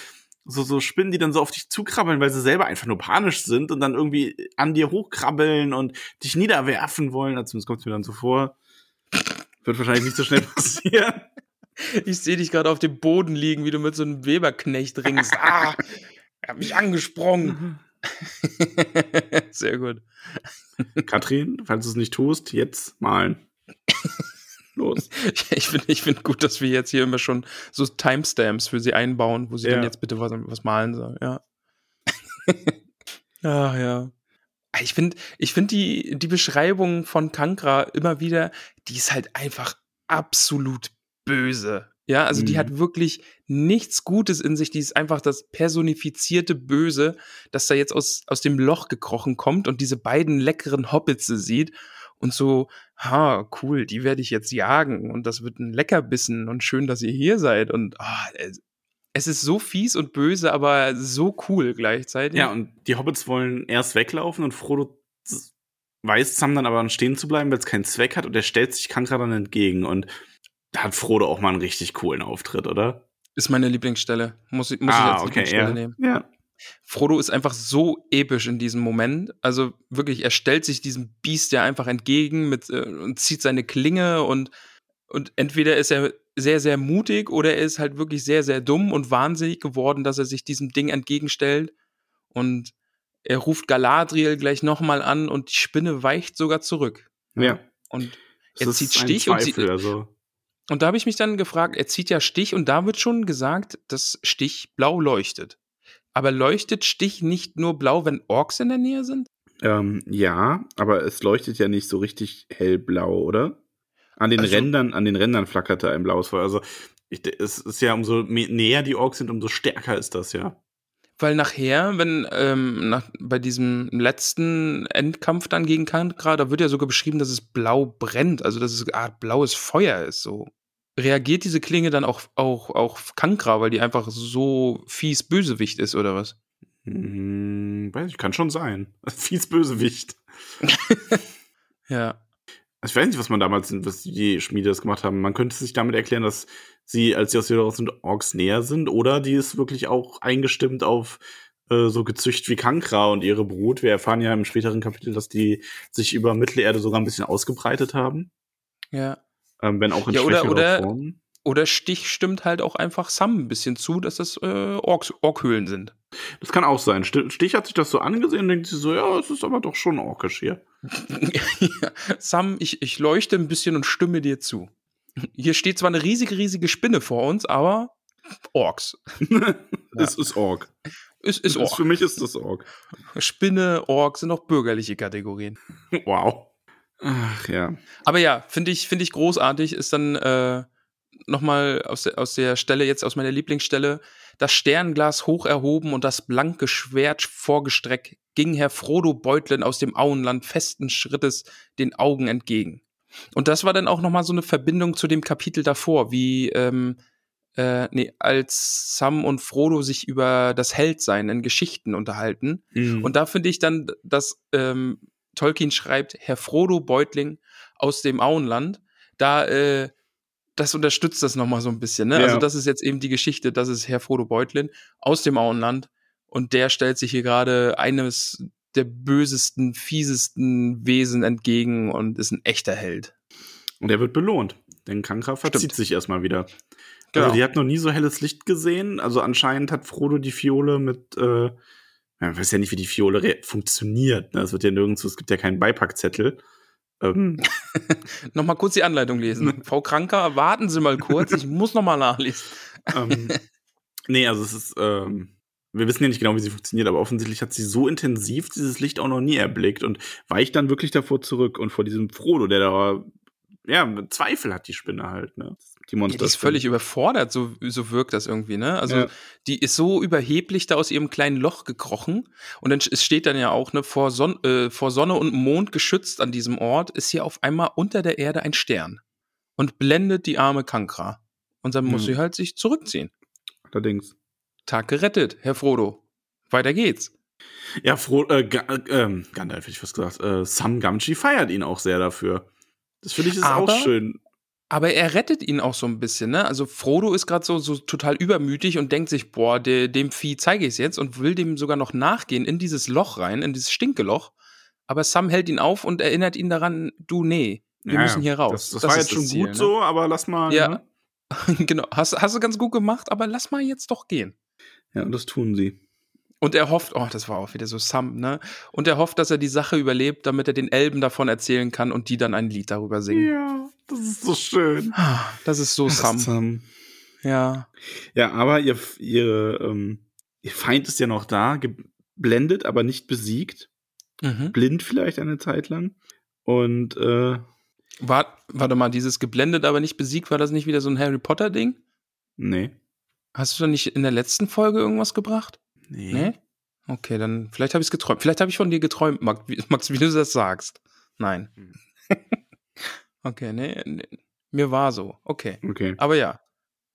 so, so Spinnen, die dann so auf dich zukrabbeln, weil sie selber einfach nur panisch sind und dann irgendwie an dir hochkrabbeln und dich niederwerfen wollen. Also, zumindest kommt es mir dann so vor. Wird wahrscheinlich nicht so schnell passieren. Ich sehe dich gerade auf dem Boden liegen, wie du mit so einem Weberknecht ringst. Ah, er hat mich angesprungen. Sehr gut. Katrin, falls du es nicht tust, jetzt malen. Los. Ich finde ich find gut, dass wir jetzt hier immer schon so Timestamps für sie einbauen, wo sie Ja. dann jetzt bitte was, was malen soll. Ja. Ach ja. Ich finde ich find die, die Beschreibung von Kankra immer wieder, die ist halt einfach absolut böse. Ja, also die Mhm. hat wirklich nichts Gutes in sich. Die ist einfach das personifizierte Böse, das da jetzt aus, aus dem Loch gekrochen kommt und diese beiden leckeren Hobbits sieht und so, ha, cool, die werde ich jetzt jagen und das wird ein Leckerbissen und schön, dass ihr hier seid und ah, es- ist so fies und böse, aber so cool gleichzeitig. Ja, und die Hobbits wollen erst weglaufen und Frodo weiß Sam dann aber stehen zu bleiben, weil es keinen Zweck hat und er stellt sich Kankra dann entgegen und da hat Frodo auch mal einen richtig coolen Auftritt, oder? ist meine Lieblingsstelle. Muss, ich- muss ich als Lieblingsstelle Ah, ja. nehmen. Ja. Frodo ist einfach so episch in diesem Moment. Also wirklich, er stellt sich diesem Biest ja einfach entgegen mit, äh, und zieht seine Klinge und, und entweder ist er sehr, sehr mutig oder er ist halt wirklich sehr, sehr dumm und wahnsinnig geworden, dass er sich diesem Ding entgegenstellt. Und er ruft Galadriel gleich nochmal an und die Spinne weicht sogar zurück. Ja. Und Das er ist zieht Stich und sie, Zweifel, also. und da habe ich mich dann gefragt, er zieht ja Stich und da wird schon gesagt, dass Stich blau leuchtet. Aber leuchtet Stich nicht nur blau, wenn Orks in der Nähe sind? Ähm, ja, aber es leuchtet ja nicht so richtig hellblau, oder? An den Also- Rändern, an den Rändern flackerte ein blaues Feuer. Also ich, es ist ja umso näher die Orks sind, umso stärker ist das ja. Weil nachher, wenn ähm, nach, bei diesem letzten Endkampf dann gegen Kankra, da wird ja sogar beschrieben, dass es blau brennt, also dass es eine Art blaues Feuer ist. So reagiert diese Klinge dann auch auch auf Kankra, weil die einfach so fies Bösewicht ist oder was? Hm, weiß ich, kann schon sein. Fies Bösewicht. Ja. Also Ich weiß nicht, was man damals, was die Schmiede das gemacht haben. Man könnte sich damit erklären, dass sie, als sie aus Westeros sind, Orks näher sind, oder die ist wirklich auch eingestimmt auf äh, so gezüchtet wie Kankra und ihre Brut. Wir erfahren ja im späteren Kapitel, dass die sich über Mittelerde sogar ein bisschen ausgebreitet haben. Ja. Ähm, wenn auch in Ja, oder- oder- Form. Oder Stich stimmt halt auch einfach Sam ein bisschen zu, dass das äh, Orks, Orkhöhlen sind. Das kann auch sein. Sti- Stich hat sich das so angesehen und denkt sich so, ja, es ist aber doch schon orkisch hier. Ja, Sam, ich, ich leuchte ein bisschen und stimme dir zu. Hier steht zwar eine riesige, riesige Spinne vor uns, aber Orks. Es ist Ork. Ist, ist Es Ork. Für mich ist das Ork. Spinne, Ork sind auch bürgerliche Kategorien. Wow. Ach ja. Aber ja, finde ich, finde ich großartig, ist dann äh, nochmal aus der, aus der Stelle, jetzt aus meiner Lieblingsstelle, das Sternglas hoch erhoben und das blanke Schwert vorgestreckt, ging Herr Frodo Beutlin aus dem Auenland festen Schrittes den Augen entgegen. Und das war dann auch nochmal so eine Verbindung zu dem Kapitel davor, wie ähm, äh, nee, als Sam und Frodo sich über das Heldsein in Geschichten unterhalten. Mhm. Und da finde ich dann, dass ähm, Tolkien schreibt, Herr Frodo Beutling aus dem Auenland, da, äh, das unterstützt das nochmal so ein bisschen. Ne? Ja. Also, das ist jetzt eben die Geschichte, das ist Herr Frodo Beutlin aus dem Auenland und der stellt sich hier gerade eines der bösesten, fiesesten Wesen entgegen und ist ein echter Held. Und er wird belohnt. Denn Kankra verzieht Stimmt. sich erstmal wieder. Genau. Also die hat noch nie so helles Licht gesehen. Also anscheinend hat Frodo die Fiole mit, äh, ich weiß ja nicht, wie die Fiole funktioniert. Ne? Es wird ja nirgendwo, es gibt ja keinen Beipackzettel. Ähm, Nochmal kurz die Anleitung lesen. Frau Kranker, warten Sie mal kurz, ich muss nochmal nachlesen. ähm, nee, also es ist, ähm, wir wissen ja nicht genau, wie sie funktioniert, aber offensichtlich hat sie so intensiv dieses Licht auch noch nie erblickt und weicht dann wirklich davor zurück und vor diesem Frodo, der da, ja, Zweifel hat die Spinne halt, ne? Die Ja, Monster. die ist völlig überfordert, so, so wirkt das irgendwie, ne? Also, Ja. die ist so überheblich da aus ihrem kleinen Loch gekrochen. Und dann, es steht dann ja auch, ne, vor, Son äh, vor Sonne und Mond geschützt an diesem Ort, ist hier auf einmal unter der Erde ein Stern. Und blendet die arme Kankra. Und dann muss Mhm. sie halt sich zurückziehen. Allerdings. Tag gerettet, Herr Frodo. Weiter geht's. Ja, Fro äh, Ga äh, ähm, Gandalf hätte ich fast gesagt. Äh, Sam Gamgee feiert ihn auch sehr dafür. Das finde ich ist Aber- auch schön. Aber er rettet ihn auch so ein bisschen, ne? Also Frodo ist gerade so, so total übermütig und denkt sich, boah, de, dem Vieh zeige ich es jetzt und will dem sogar noch nachgehen in dieses Loch rein, in dieses Stinkeloch. Aber Sam hält ihn auf und erinnert ihn daran, du, nee, wir Ja, müssen hier raus. Das, das, war ist jetzt schon Ziel, gut so, aber lass mal. Ja. Ne? genau, hast, hast du ganz gut gemacht, aber lass mal jetzt doch gehen. ja, und das tun sie. Und er hofft, oh, das war auch wieder so Sam, ne? Und er hofft, dass er die Sache überlebt, damit er den Elben davon erzählen kann und die dann ein Lied darüber singen. Ja, das ist so schön. Das ist so Sam. Sam. Ja. Ja, aber ihr, ihr, ähm, ihr Feind ist ja noch da, geblendet, aber nicht besiegt. Mhm. Blind vielleicht eine Zeit lang. Und äh, War, warte mal, dieses geblendet, aber nicht besiegt, war das nicht wieder so ein Harry Potter-Ding? nee. Hast du da nicht in der letzten Folge irgendwas gebracht? Nee. Nee? Okay, dann vielleicht habe ich es geträumt. Vielleicht habe ich von dir geträumt, Max, wie- Max, wie du das sagst. Nein. Okay, nee, nee. Mir war so. Okay. Okay. Aber ja.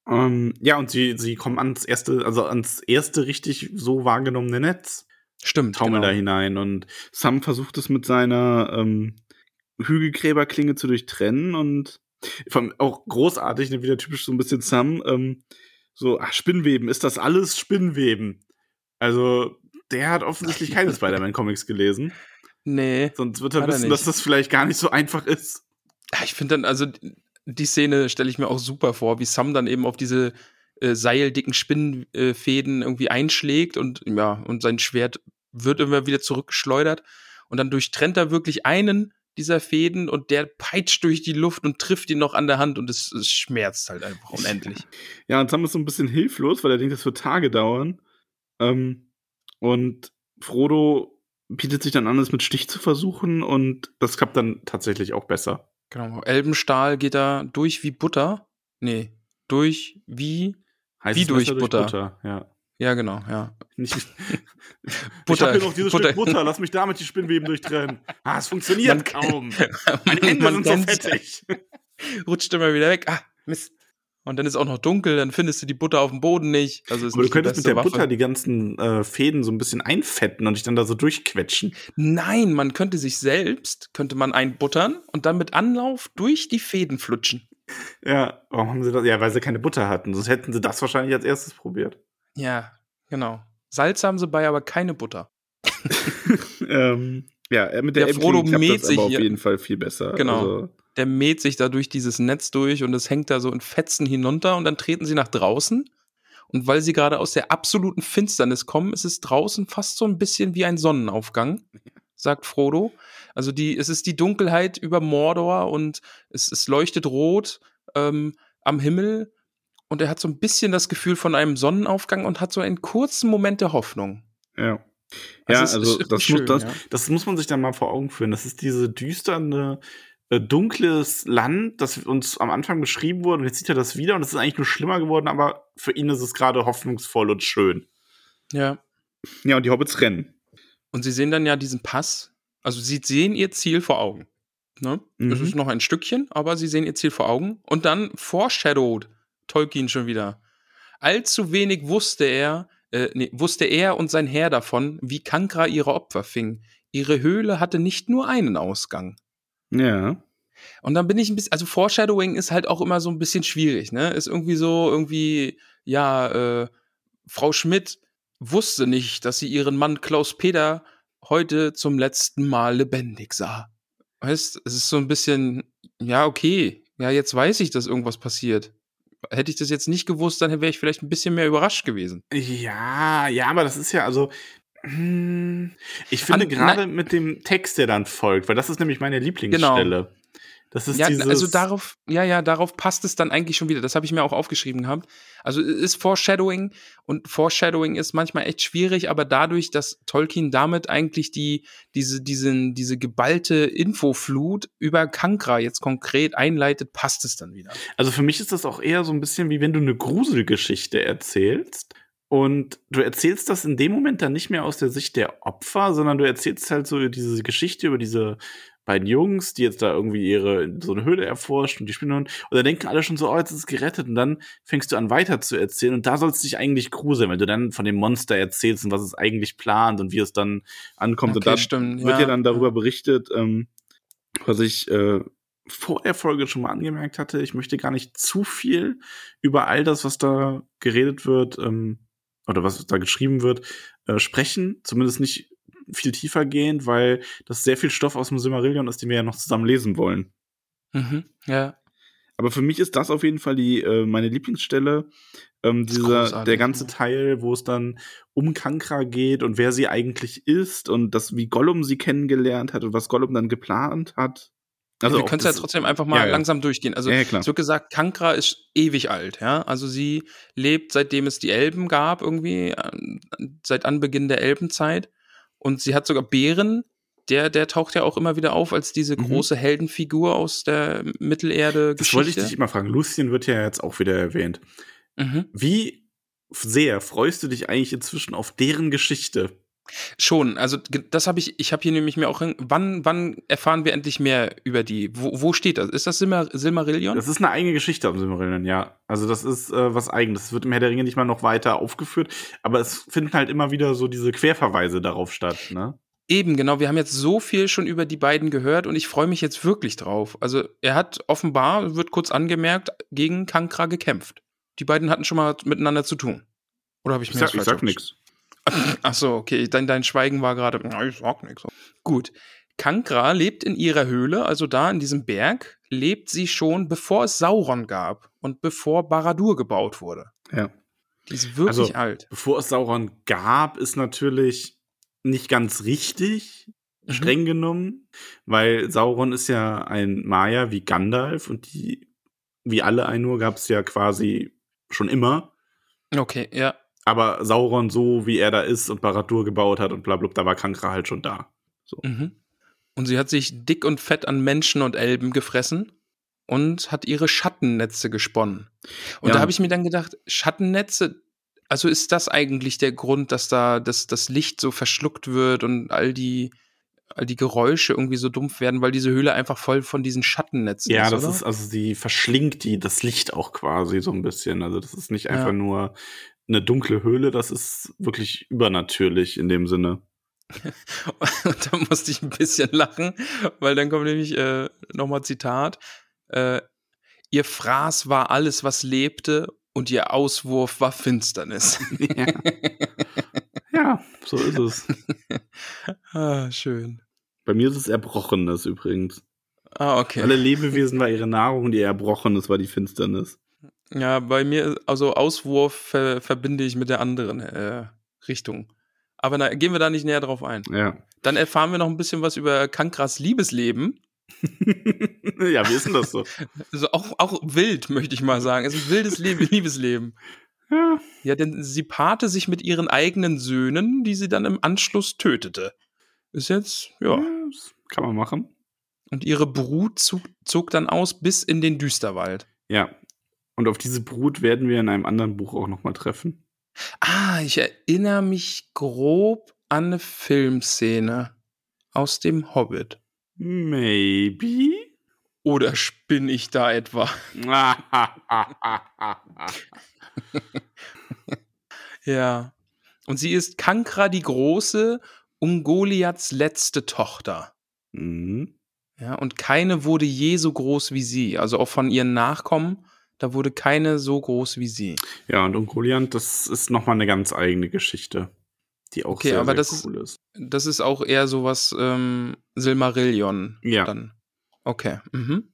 Ähm, ja, und sie, sie kommen ans erste, also ans erste richtig so wahrgenommene Netz. Stimmt. Taumel genau. da hinein. Und Sam versucht es mit seiner ähm, Hügelgräberklinge zu durchtrennen und auch großartig, ne, wieder typisch so ein bisschen Sam, ähm, so, ach, Spinnweben, ist das alles Spinnweben? Also, der hat offensichtlich keine Spider-Man-Comics gelesen. Nee. Sonst wird er er wissen, nicht. dass das vielleicht gar nicht so einfach ist. Ja, Ich finde dann, also die Szene stelle ich mir auch super vor, wie Sam dann eben auf diese äh, seildicken Spinnenfäden irgendwie einschlägt und ja, und sein Schwert wird immer wieder zurückgeschleudert und dann durchtrennt er wirklich einen dieser Fäden und der peitscht durch die Luft und trifft ihn noch an der Hand und es, es schmerzt halt einfach unendlich. Ja, und Sam ist so ein bisschen hilflos, weil er denkt, das wird Tage dauern. Ähm, und Frodo bietet sich dann an, es mit Stich zu versuchen und das klappt dann tatsächlich auch besser. Genau. Elbenstahl geht da durch wie Butter. Nee, durch wie. Heißes Wie durch Messer Butter. ja. Ja, genau, ja. Nicht, ich Butter- habe hier noch dieses Butter- Stück Butter, lass mich damit die Spinnweben durchtrennen. Ah, es funktioniert Man- kaum. Meine Hände Man sind so fettig. rutscht immer wieder weg. Ah, Mist. Und dann ist auch noch dunkel, dann findest du die Butter auf dem Boden nicht. Also ist Aber du könntest mit der Waffe. Butter die ganzen äh, Fäden so ein bisschen einfetten und dich dann da so durchquetschen. Nein, man könnte sich selbst, könnte man einbuttern und dann mit Anlauf durch die Fäden flutschen. Ja, warum haben sie das? Ja, weil sie keine Butter hatten. Sonst hätten sie das wahrscheinlich als erstes probiert. Ja, genau. Salz haben sie bei, aber keine Butter. ähm, ja, mit der, Der Frodo mäht das sich aber auf jeden Fall viel besser. Genau. Also, Der mäht sich da durch dieses Netz durch und es hängt da so in Fetzen hinunter und dann treten sie nach draußen. Und weil sie gerade aus der absoluten Finsternis kommen, ist es draußen fast so ein bisschen wie ein Sonnenaufgang, sagt Frodo. Also die, es ist die Dunkelheit über Mordor und es, es leuchtet rot ähm, am Himmel und er hat so ein bisschen das Gefühl von einem Sonnenaufgang und hat so einen kurzen Moment der Hoffnung. ja. Also Ja, also wirklich das, schön, muss, das, ja. das muss man sich dann mal vor Augen führen. Das ist diese düsterne, äh, dunkles Land, das uns am Anfang beschrieben wurde. Und jetzt sieht er das wieder und es ist eigentlich nur schlimmer geworden, aber für ihn ist es gerade hoffnungsvoll und schön. Ja. Ja, und die Hobbits rennen. Und sie sehen dann ja diesen Pass. Also sie sehen ihr Ziel vor Augen. Ne? Es Mhm. ist noch ein Stückchen, aber sie sehen ihr Ziel vor Augen. Und dann foreshadowed Tolkien schon wieder. Allzu wenig wusste er, äh, nee, wusste er und sein Herr davon, wie Kankra ihre Opfer fing. Ihre Höhle hatte nicht nur einen Ausgang. Ja. Und dann bin ich ein bisschen, also Foreshadowing ist halt auch immer so ein bisschen schwierig, ne? Ist irgendwie so, irgendwie, ja, äh, Frau Schmidt wusste nicht, dass sie ihren Mann Klaus Peter heute zum letzten Mal lebendig sah. Weißt, es ist so ein bisschen, ja, okay, ja, jetzt weiß ich, dass irgendwas passiert. Hätte ich das jetzt nicht gewusst, dann wäre ich vielleicht ein bisschen mehr überrascht gewesen. Ja, ja, aber das ist ja also. Hm, Ich finde An- gerade mit dem Text, der dann folgt, weil das ist nämlich meine Lieblingsstelle. Das ist Ja, dieses. also darauf, ja, ja, darauf passt es dann eigentlich schon wieder. Das habe ich mir auch aufgeschrieben gehabt. Also es ist Foreshadowing und Foreshadowing ist manchmal echt schwierig, aber dadurch, dass Tolkien damit eigentlich die, diese, diesen, diese geballte Infoflut über Kankra jetzt konkret einleitet, passt es dann wieder. Also für mich ist das auch eher so ein bisschen wie wenn du eine Gruselgeschichte erzählst. Und du erzählst das in dem Moment dann nicht mehr aus der Sicht der Opfer, sondern du erzählst halt so diese Geschichte über diese beiden Jungs, die jetzt da irgendwie ihre so eine Höhle erforschen und die spielen und da denken alle schon so, oh, jetzt ist es gerettet und dann fängst du an weiter zu erzählen und da sollst du dich eigentlich gruseln, wenn du dann von dem Monster erzählst und was es eigentlich plant und wie es dann ankommt und Okay, da stimmt, wird ja. ja dann darüber berichtet, ähm, was ich äh, vor der Folge schon mal angemerkt hatte. Ich möchte gar nicht zu viel über all das, was da geredet wird ähm, oder was da geschrieben wird, äh, sprechen. Zumindest nicht viel tiefer gehend, weil das sehr viel Stoff aus dem Silmarillion ist, den wir ja noch zusammen lesen wollen. Mhm, ja. Aber für mich ist das auf jeden Fall die äh, meine Lieblingsstelle. Ähm, dieser, der ganze. Teil, wo es dann um Kankra geht und wer sie eigentlich ist und das, wie Gollum sie kennengelernt hat und was Gollum dann geplant hat. Also wir auch können es ja trotzdem einfach mal Ja, ja. langsam durchgehen. Also Ja, ja, wird gesagt, Kankra ist ewig alt, ja. Also sie lebt, seitdem es die Elben gab, irgendwie, seit Anbeginn der Elbenzeit. Und sie hat sogar Bären, der, der taucht ja auch immer wieder auf als diese Mhm. große Heldenfigur aus der Mittelerde. Das wollte ich dich immer fragen. Lucien wird ja jetzt auch wieder erwähnt. Mhm. Wie sehr freust du dich eigentlich inzwischen auf deren Geschichte? Schon, also das habe ich, ich habe hier nämlich mir auch, wann, wann erfahren wir endlich mehr über die? Wo, wo steht das? Ist das Silmar Silmarillion? Das ist eine eigene Geschichte am Silmarillion, ja. Also das ist äh, was eigenes. Das wird im Herr der Ringe nicht mal noch weiter aufgeführt, aber es finden halt immer wieder so diese Querverweise darauf statt, ne? Eben, genau. Wir haben jetzt so viel schon über die beiden gehört und ich freue mich jetzt wirklich drauf. Also, er hat offenbar, wird kurz angemerkt, gegen Kankra gekämpft. Die beiden hatten schon mal miteinander zu tun. Oder habe ich Ich mir sag, das ich sag aufgeschrieben? Ach so, okay. Dein, dein Schweigen war gerade. Ich sag nichts. Gut. Kankra lebt in ihrer Höhle, also da in diesem Berg, lebt sie schon, bevor es Sauron gab und bevor Baradur gebaut wurde. Ja. Die ist wirklich Also, alt. Bevor es Sauron gab, ist natürlich nicht ganz richtig, Mhm. streng genommen, weil Sauron ist ja ein Maya wie Gandalf und die, wie alle Ainur, gab es ja quasi schon immer. Okay, ja. Aber Sauron, so wie er da ist und Baradur gebaut hat und bla bla, da war Kankra halt schon da. Mhm. Und sie hat sich dick und fett an Menschen und Elben gefressen und hat ihre Schattennetze gesponnen. Und Ja. da habe ich mir dann gedacht, Schattennetze, also ist das eigentlich der Grund, dass da das, das Licht so verschluckt wird und all die, all die Geräusche irgendwie so dumpf werden, weil diese Höhle einfach voll von diesen Schattennetzen Ja, ist, das oder? ist, also sie verschlingt die, das Licht auch quasi so ein bisschen. Also das ist nicht Ja. einfach nur eine dunkle Höhle, das ist wirklich übernatürlich in dem Sinne. Und da musste ich ein bisschen lachen, weil dann kommt nämlich äh, nochmal Zitat. Äh, ihr Fraß war alles, was lebte, und ihr Auswurf war Finsternis. ja. Ja, so ist es. ah, schön. Bei mir ist es Erbrochenes übrigens. Ah, okay. Alle Lebewesen war ihre Nahrung, die Erbrochenes war die Finsternis. Ja, bei mir, also Auswurf ver verbinde ich mit der anderen äh, Richtung. Aber na, gehen wir da nicht näher drauf ein. Ja. Dann erfahren wir noch ein bisschen was über Kankras Liebesleben. ja, wie ist denn das so? Also auch, auch wild, möchte ich mal sagen. Es ist ein wildes Leben, Liebesleben. Ja. Ja, denn sie paarte sich mit ihren eigenen Söhnen, die sie dann im Anschluss tötete. Ist jetzt, ja. ja das kann man machen. Und ihre Brut zog, zog dann aus bis in den Düsterwald. Ja. Und auf diese Brut werden wir in einem anderen Buch auch nochmal treffen. Ah, ich erinnere mich grob an eine Filmszene aus dem Hobbit. Maybe? Oder spinne ich da etwa? ja. Und sie ist Kankra die Große, Ungoliaths letzte Tochter. mhm. Ja, und keine wurde je so groß wie sie. Also auch von ihren Nachkommen, da wurde keine so groß wie sie. Ja, und Ungoliant, das ist nochmal eine ganz eigene Geschichte. Die auch Okay, sehr, aber sehr das cool ist. Das ist auch eher sowas ähm, Silmarillion. Ja. Dann. Okay. Mhm.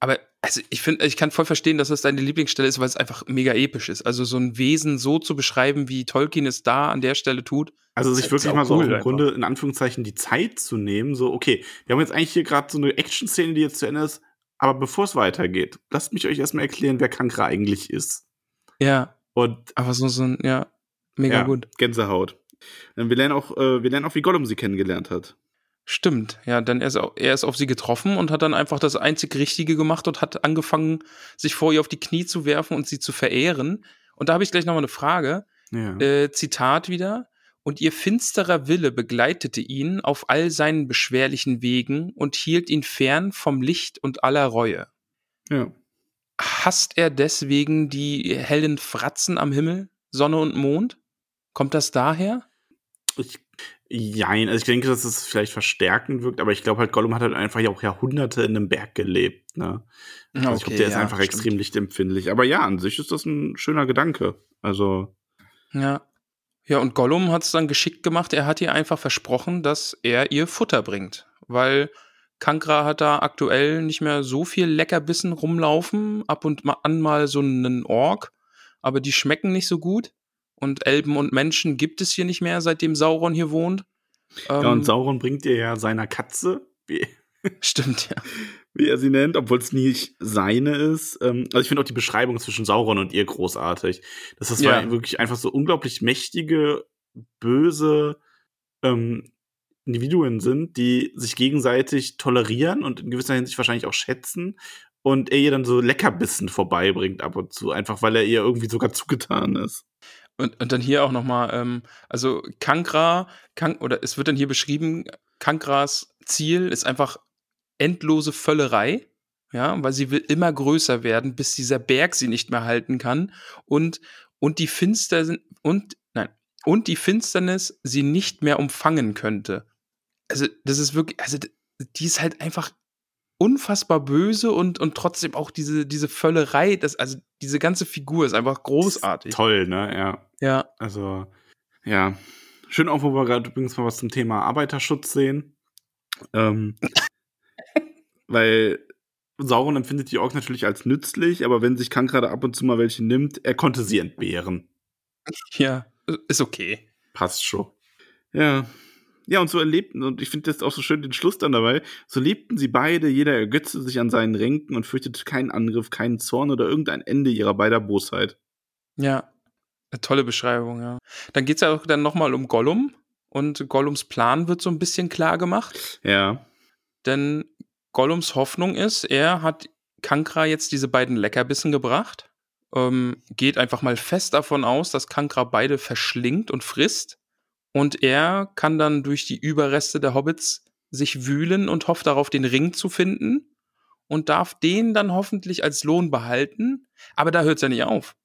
Aber also ich finde, ich kann voll verstehen, dass das deine Lieblingsstelle ist, weil es einfach mega episch ist. Also so ein Wesen so zu beschreiben, wie Tolkien es da an der Stelle tut. Also ist sich wirklich mal so cool im einfach. Grunde in Anführungszeichen die Zeit zu nehmen, so, okay, wir haben jetzt eigentlich hier gerade so eine Action-Szene, die jetzt zu Ende ist, aber bevor es weitergeht, lasst mich euch erstmal erklären, wer Kankra eigentlich ist. Ja, Und aber so, so ein, ja, mega ja, gut. Gänsehaut. Wir lernen auch, äh, wir lernen auch, wie Gollum sie kennengelernt hat. Stimmt, ja, denn er ist, au- er ist auf sie getroffen und hat dann einfach das einzig Richtige gemacht und hat angefangen, sich vor ihr auf die Knie zu werfen und sie zu verehren. Und da habe ich gleich nochmal eine Frage. Ja. Äh, Zitat wieder. Und ihr finsterer Wille begleitete ihn auf all seinen beschwerlichen Wegen und hielt ihn fern vom Licht und aller Reue. ja. Hasst er deswegen die hellen Fratzen am Himmel, Sonne und Mond? Kommt das daher? Ich, jein, also ich denke, dass es vielleicht verstärkend wirkt, aber ich glaube halt, Gollum hat halt einfach ja auch Jahrhunderte in einem Berg gelebt. Ne? Also ich glaube, der ist ja, einfach stimmt. extrem lichtempfindlich. Aber ja, an sich ist das ein schöner Gedanke. Also, Ja. Ja, und Gollum hat es dann geschickt gemacht. Er hat ihr einfach versprochen, dass er ihr Futter bringt. Weil Kankra hat da aktuell nicht mehr so viel Leckerbissen rumlaufen. Ab und an mal so einen Ork. Aber die schmecken nicht so gut. Und Elben und Menschen gibt es hier nicht mehr, seitdem Sauron hier wohnt. ja, Ähm, und Sauron bringt ihr ja seiner Katze, Stimmt, ja. wie er sie nennt, obwohl es nicht seine ist. Ähm, also ich finde auch die Beschreibung zwischen Sauron und ihr großartig. Dass das Ja. war wirklich einfach so unglaublich mächtige, böse ähm, Individuen sind, die sich gegenseitig tolerieren und in gewisser Hinsicht wahrscheinlich auch schätzen. Und er ihr dann so Leckerbissen vorbeibringt ab und zu, einfach weil er ihr irgendwie sogar zugetan ist. Und, und dann hier auch nochmal, ähm, also Kankra, Kank, oder es wird dann hier beschrieben, Kankras Ziel ist einfach endlose Völlerei, ja, weil sie will immer größer werden, bis dieser Berg sie nicht mehr halten kann und, und die Finster und, nein, und die Finsternis sie nicht mehr umfangen könnte. Also, das ist wirklich, also, die ist halt einfach unfassbar böse und, und trotzdem auch diese, diese Völlerei, das, also diese ganze Figur ist einfach großartig. Toll, ne? Ja. Ja. Also, ja. Schön auch, wo wir gerade übrigens mal was zum Thema Arbeiterschutz sehen. Ähm, weil Sauron empfindet die Orks natürlich als nützlich, aber wenn sich Kang gerade ab und zu mal welche nimmt, er konnte sie entbehren. Ja, ist okay. Passt schon. Ja. Ja, und so erlebten, und ich finde das auch so schön den Schluss dann dabei, so lebten sie beide, jeder ergötzte sich an seinen Ränken und fürchtete keinen Angriff, keinen Zorn oder irgendein Ende ihrer beider Bosheit. Ja, eine tolle Beschreibung, ja. Dann geht's ja auch dann nochmal um Gollum und Gollums Plan wird so ein bisschen klar gemacht, Ja. denn Gollums Hoffnung ist, er hat Kankra jetzt diese beiden Leckerbissen gebracht, ähm, geht einfach mal fest davon aus, dass Kankra beide verschlingt und frisst und er kann dann durch die Überreste der Hobbits sich wühlen und hofft darauf, den Ring zu finden und darf den dann hoffentlich als Lohn behalten, aber da hört's ja nicht auf.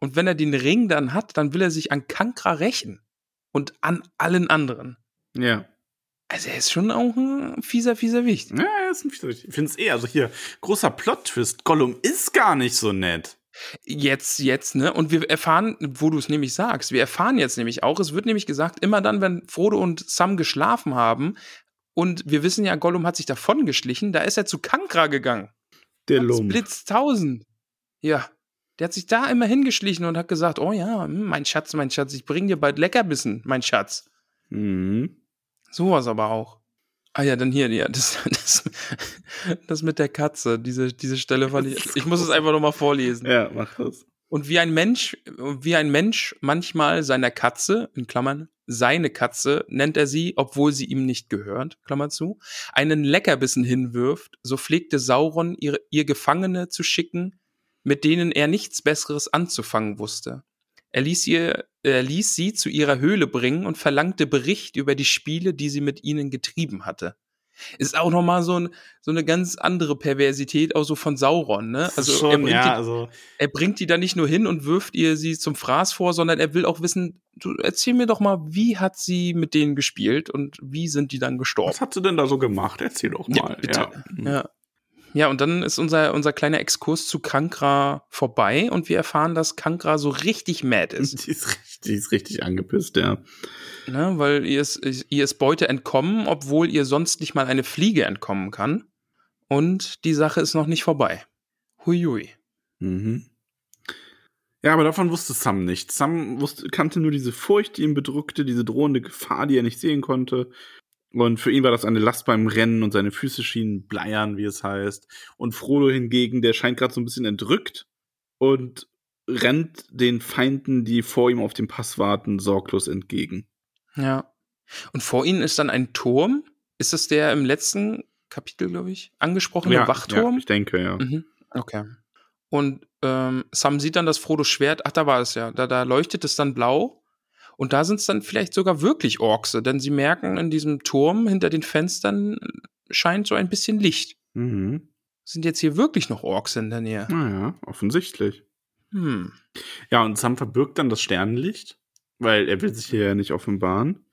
Und wenn er den Ring dann hat, dann will er sich an Kankra rächen. Und an allen anderen. Ja. Also er ist schon auch ein fieser, fieser Wicht. Ja, ist ein Ich finde es eh, also hier, großer Plot-Twist. Gollum ist gar nicht so nett. Jetzt, jetzt, ne? Und wir erfahren, wo du es nämlich sagst, wir erfahren jetzt nämlich auch, es wird nämlich gesagt, immer dann, wenn Frodo und Sam geschlafen haben, und wir wissen ja, Gollum hat sich davon geschlichen, da ist er zu Kankra gegangen. Der Lump. Blitz 1000. Ja. Der hat sich da immer hingeschlichen und hat gesagt, oh ja, hm, mein Schatz, mein Schatz, ich bring dir bald Leckerbissen, mein Schatz. Mhm. Sowas aber auch. Ah ja, dann hier, ja, das, das, das mit der Katze, diese, diese Stelle fand ich, ich muss es einfach nochmal vorlesen. Ja, mach das. Und wie ein Mensch, wie ein Mensch manchmal seiner Katze, in Klammern, seine Katze, nennt er sie, obwohl sie ihm nicht gehört, Klammer zu, einen Leckerbissen hinwirft, so pflegte Sauron ihr, ihr Gefangene zu schicken, mit denen er nichts Besseres anzufangen wusste. Er ließ, ihr, er ließ sie zu ihrer Höhle bringen und verlangte Bericht über die Spiele, die sie mit ihnen getrieben hatte. Ist auch nochmal so, ein, so eine ganz andere Perversität, auch so von Sauron, ne? Also, Schon, er, bringt ja, die, also er bringt die da nicht nur hin und wirft ihr sie zum Fraß vor, sondern er will auch wissen, du erzähl mir doch mal, wie hat sie mit denen gespielt und wie sind die dann gestorben? was hat sie denn da so gemacht? Erzähl doch Ja, mal. bitte. Ja. Ja. Ja, und dann ist unser, unser kleiner Exkurs zu Kankra vorbei und wir erfahren, dass Kankra so richtig mad ist. Die ist richtig, die ist richtig angepisst, ja. ne? Weil ihr ist, ihr ist Beute entkommen, obwohl ihr sonst nicht mal eine Fliege entkommen kann. Und die Sache ist noch nicht vorbei. Huiui. Mhm. Ja, aber davon wusste Sam nichts. Sam wusste, kannte nur diese Furcht, die ihn bedrückte, diese drohende Gefahr, die er nicht sehen konnte. Und für ihn war das eine Last beim Rennen und seine Füße schienen bleiern, wie es heißt. Und Frodo hingegen, der scheint gerade so ein bisschen entrückt und rennt den Feinden, die vor ihm auf dem Pass warten, sorglos entgegen. Ja. Und vor ihnen ist dann ein Turm. Ist das der im letzten Kapitel, glaube ich, angesprochene Wachturm? Ja, ich denke, ja. Mhm. Okay. Und ähm, Sam sieht dann das Frodos Schwert. Ach, da war es ja. Da, da leuchtet es dann blau. Und da sind es dann vielleicht sogar wirklich Orkse, denn sie merken in diesem Turm hinter den Fenstern scheint so ein bisschen Licht. Mhm. Sind jetzt hier wirklich noch Orks in der Nähe? Naja, offensichtlich. Hm. Ja, und Sam verbirgt dann das Sternenlicht, weil er will sich hier ja nicht offenbaren.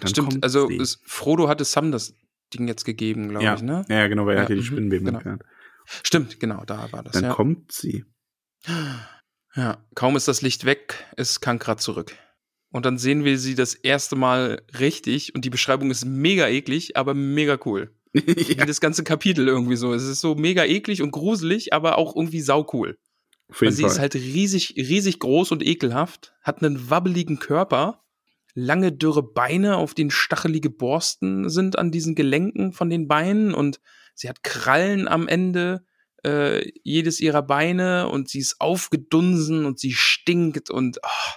Dann Stimmt, also es, Frodo hatte Sam das Ding jetzt gegeben, glaube ja. ich, ne? ja, genau, weil er Ja, hat ja die mhm, Spinnenweben genau. entfernt. Stimmt, genau, da war das. Dann ja. kommt sie. Ja, kaum ist das Licht weg, ist Kankra zurück. Und dann sehen wir sie das erste Mal richtig und die Beschreibung ist mega eklig, aber mega cool. Wie ja, das ganze Kapitel irgendwie so. Es ist so mega eklig und gruselig, aber auch irgendwie saucool. Weil sie Fall. ist halt riesig, riesig groß und ekelhaft, hat einen wabbeligen Körper, lange dürre Beine, auf denen stachelige Borsten sind an diesen Gelenken von den Beinen und sie hat Krallen am Ende äh, jedes ihrer Beine und sie ist aufgedunsen und sie stinkt und ah,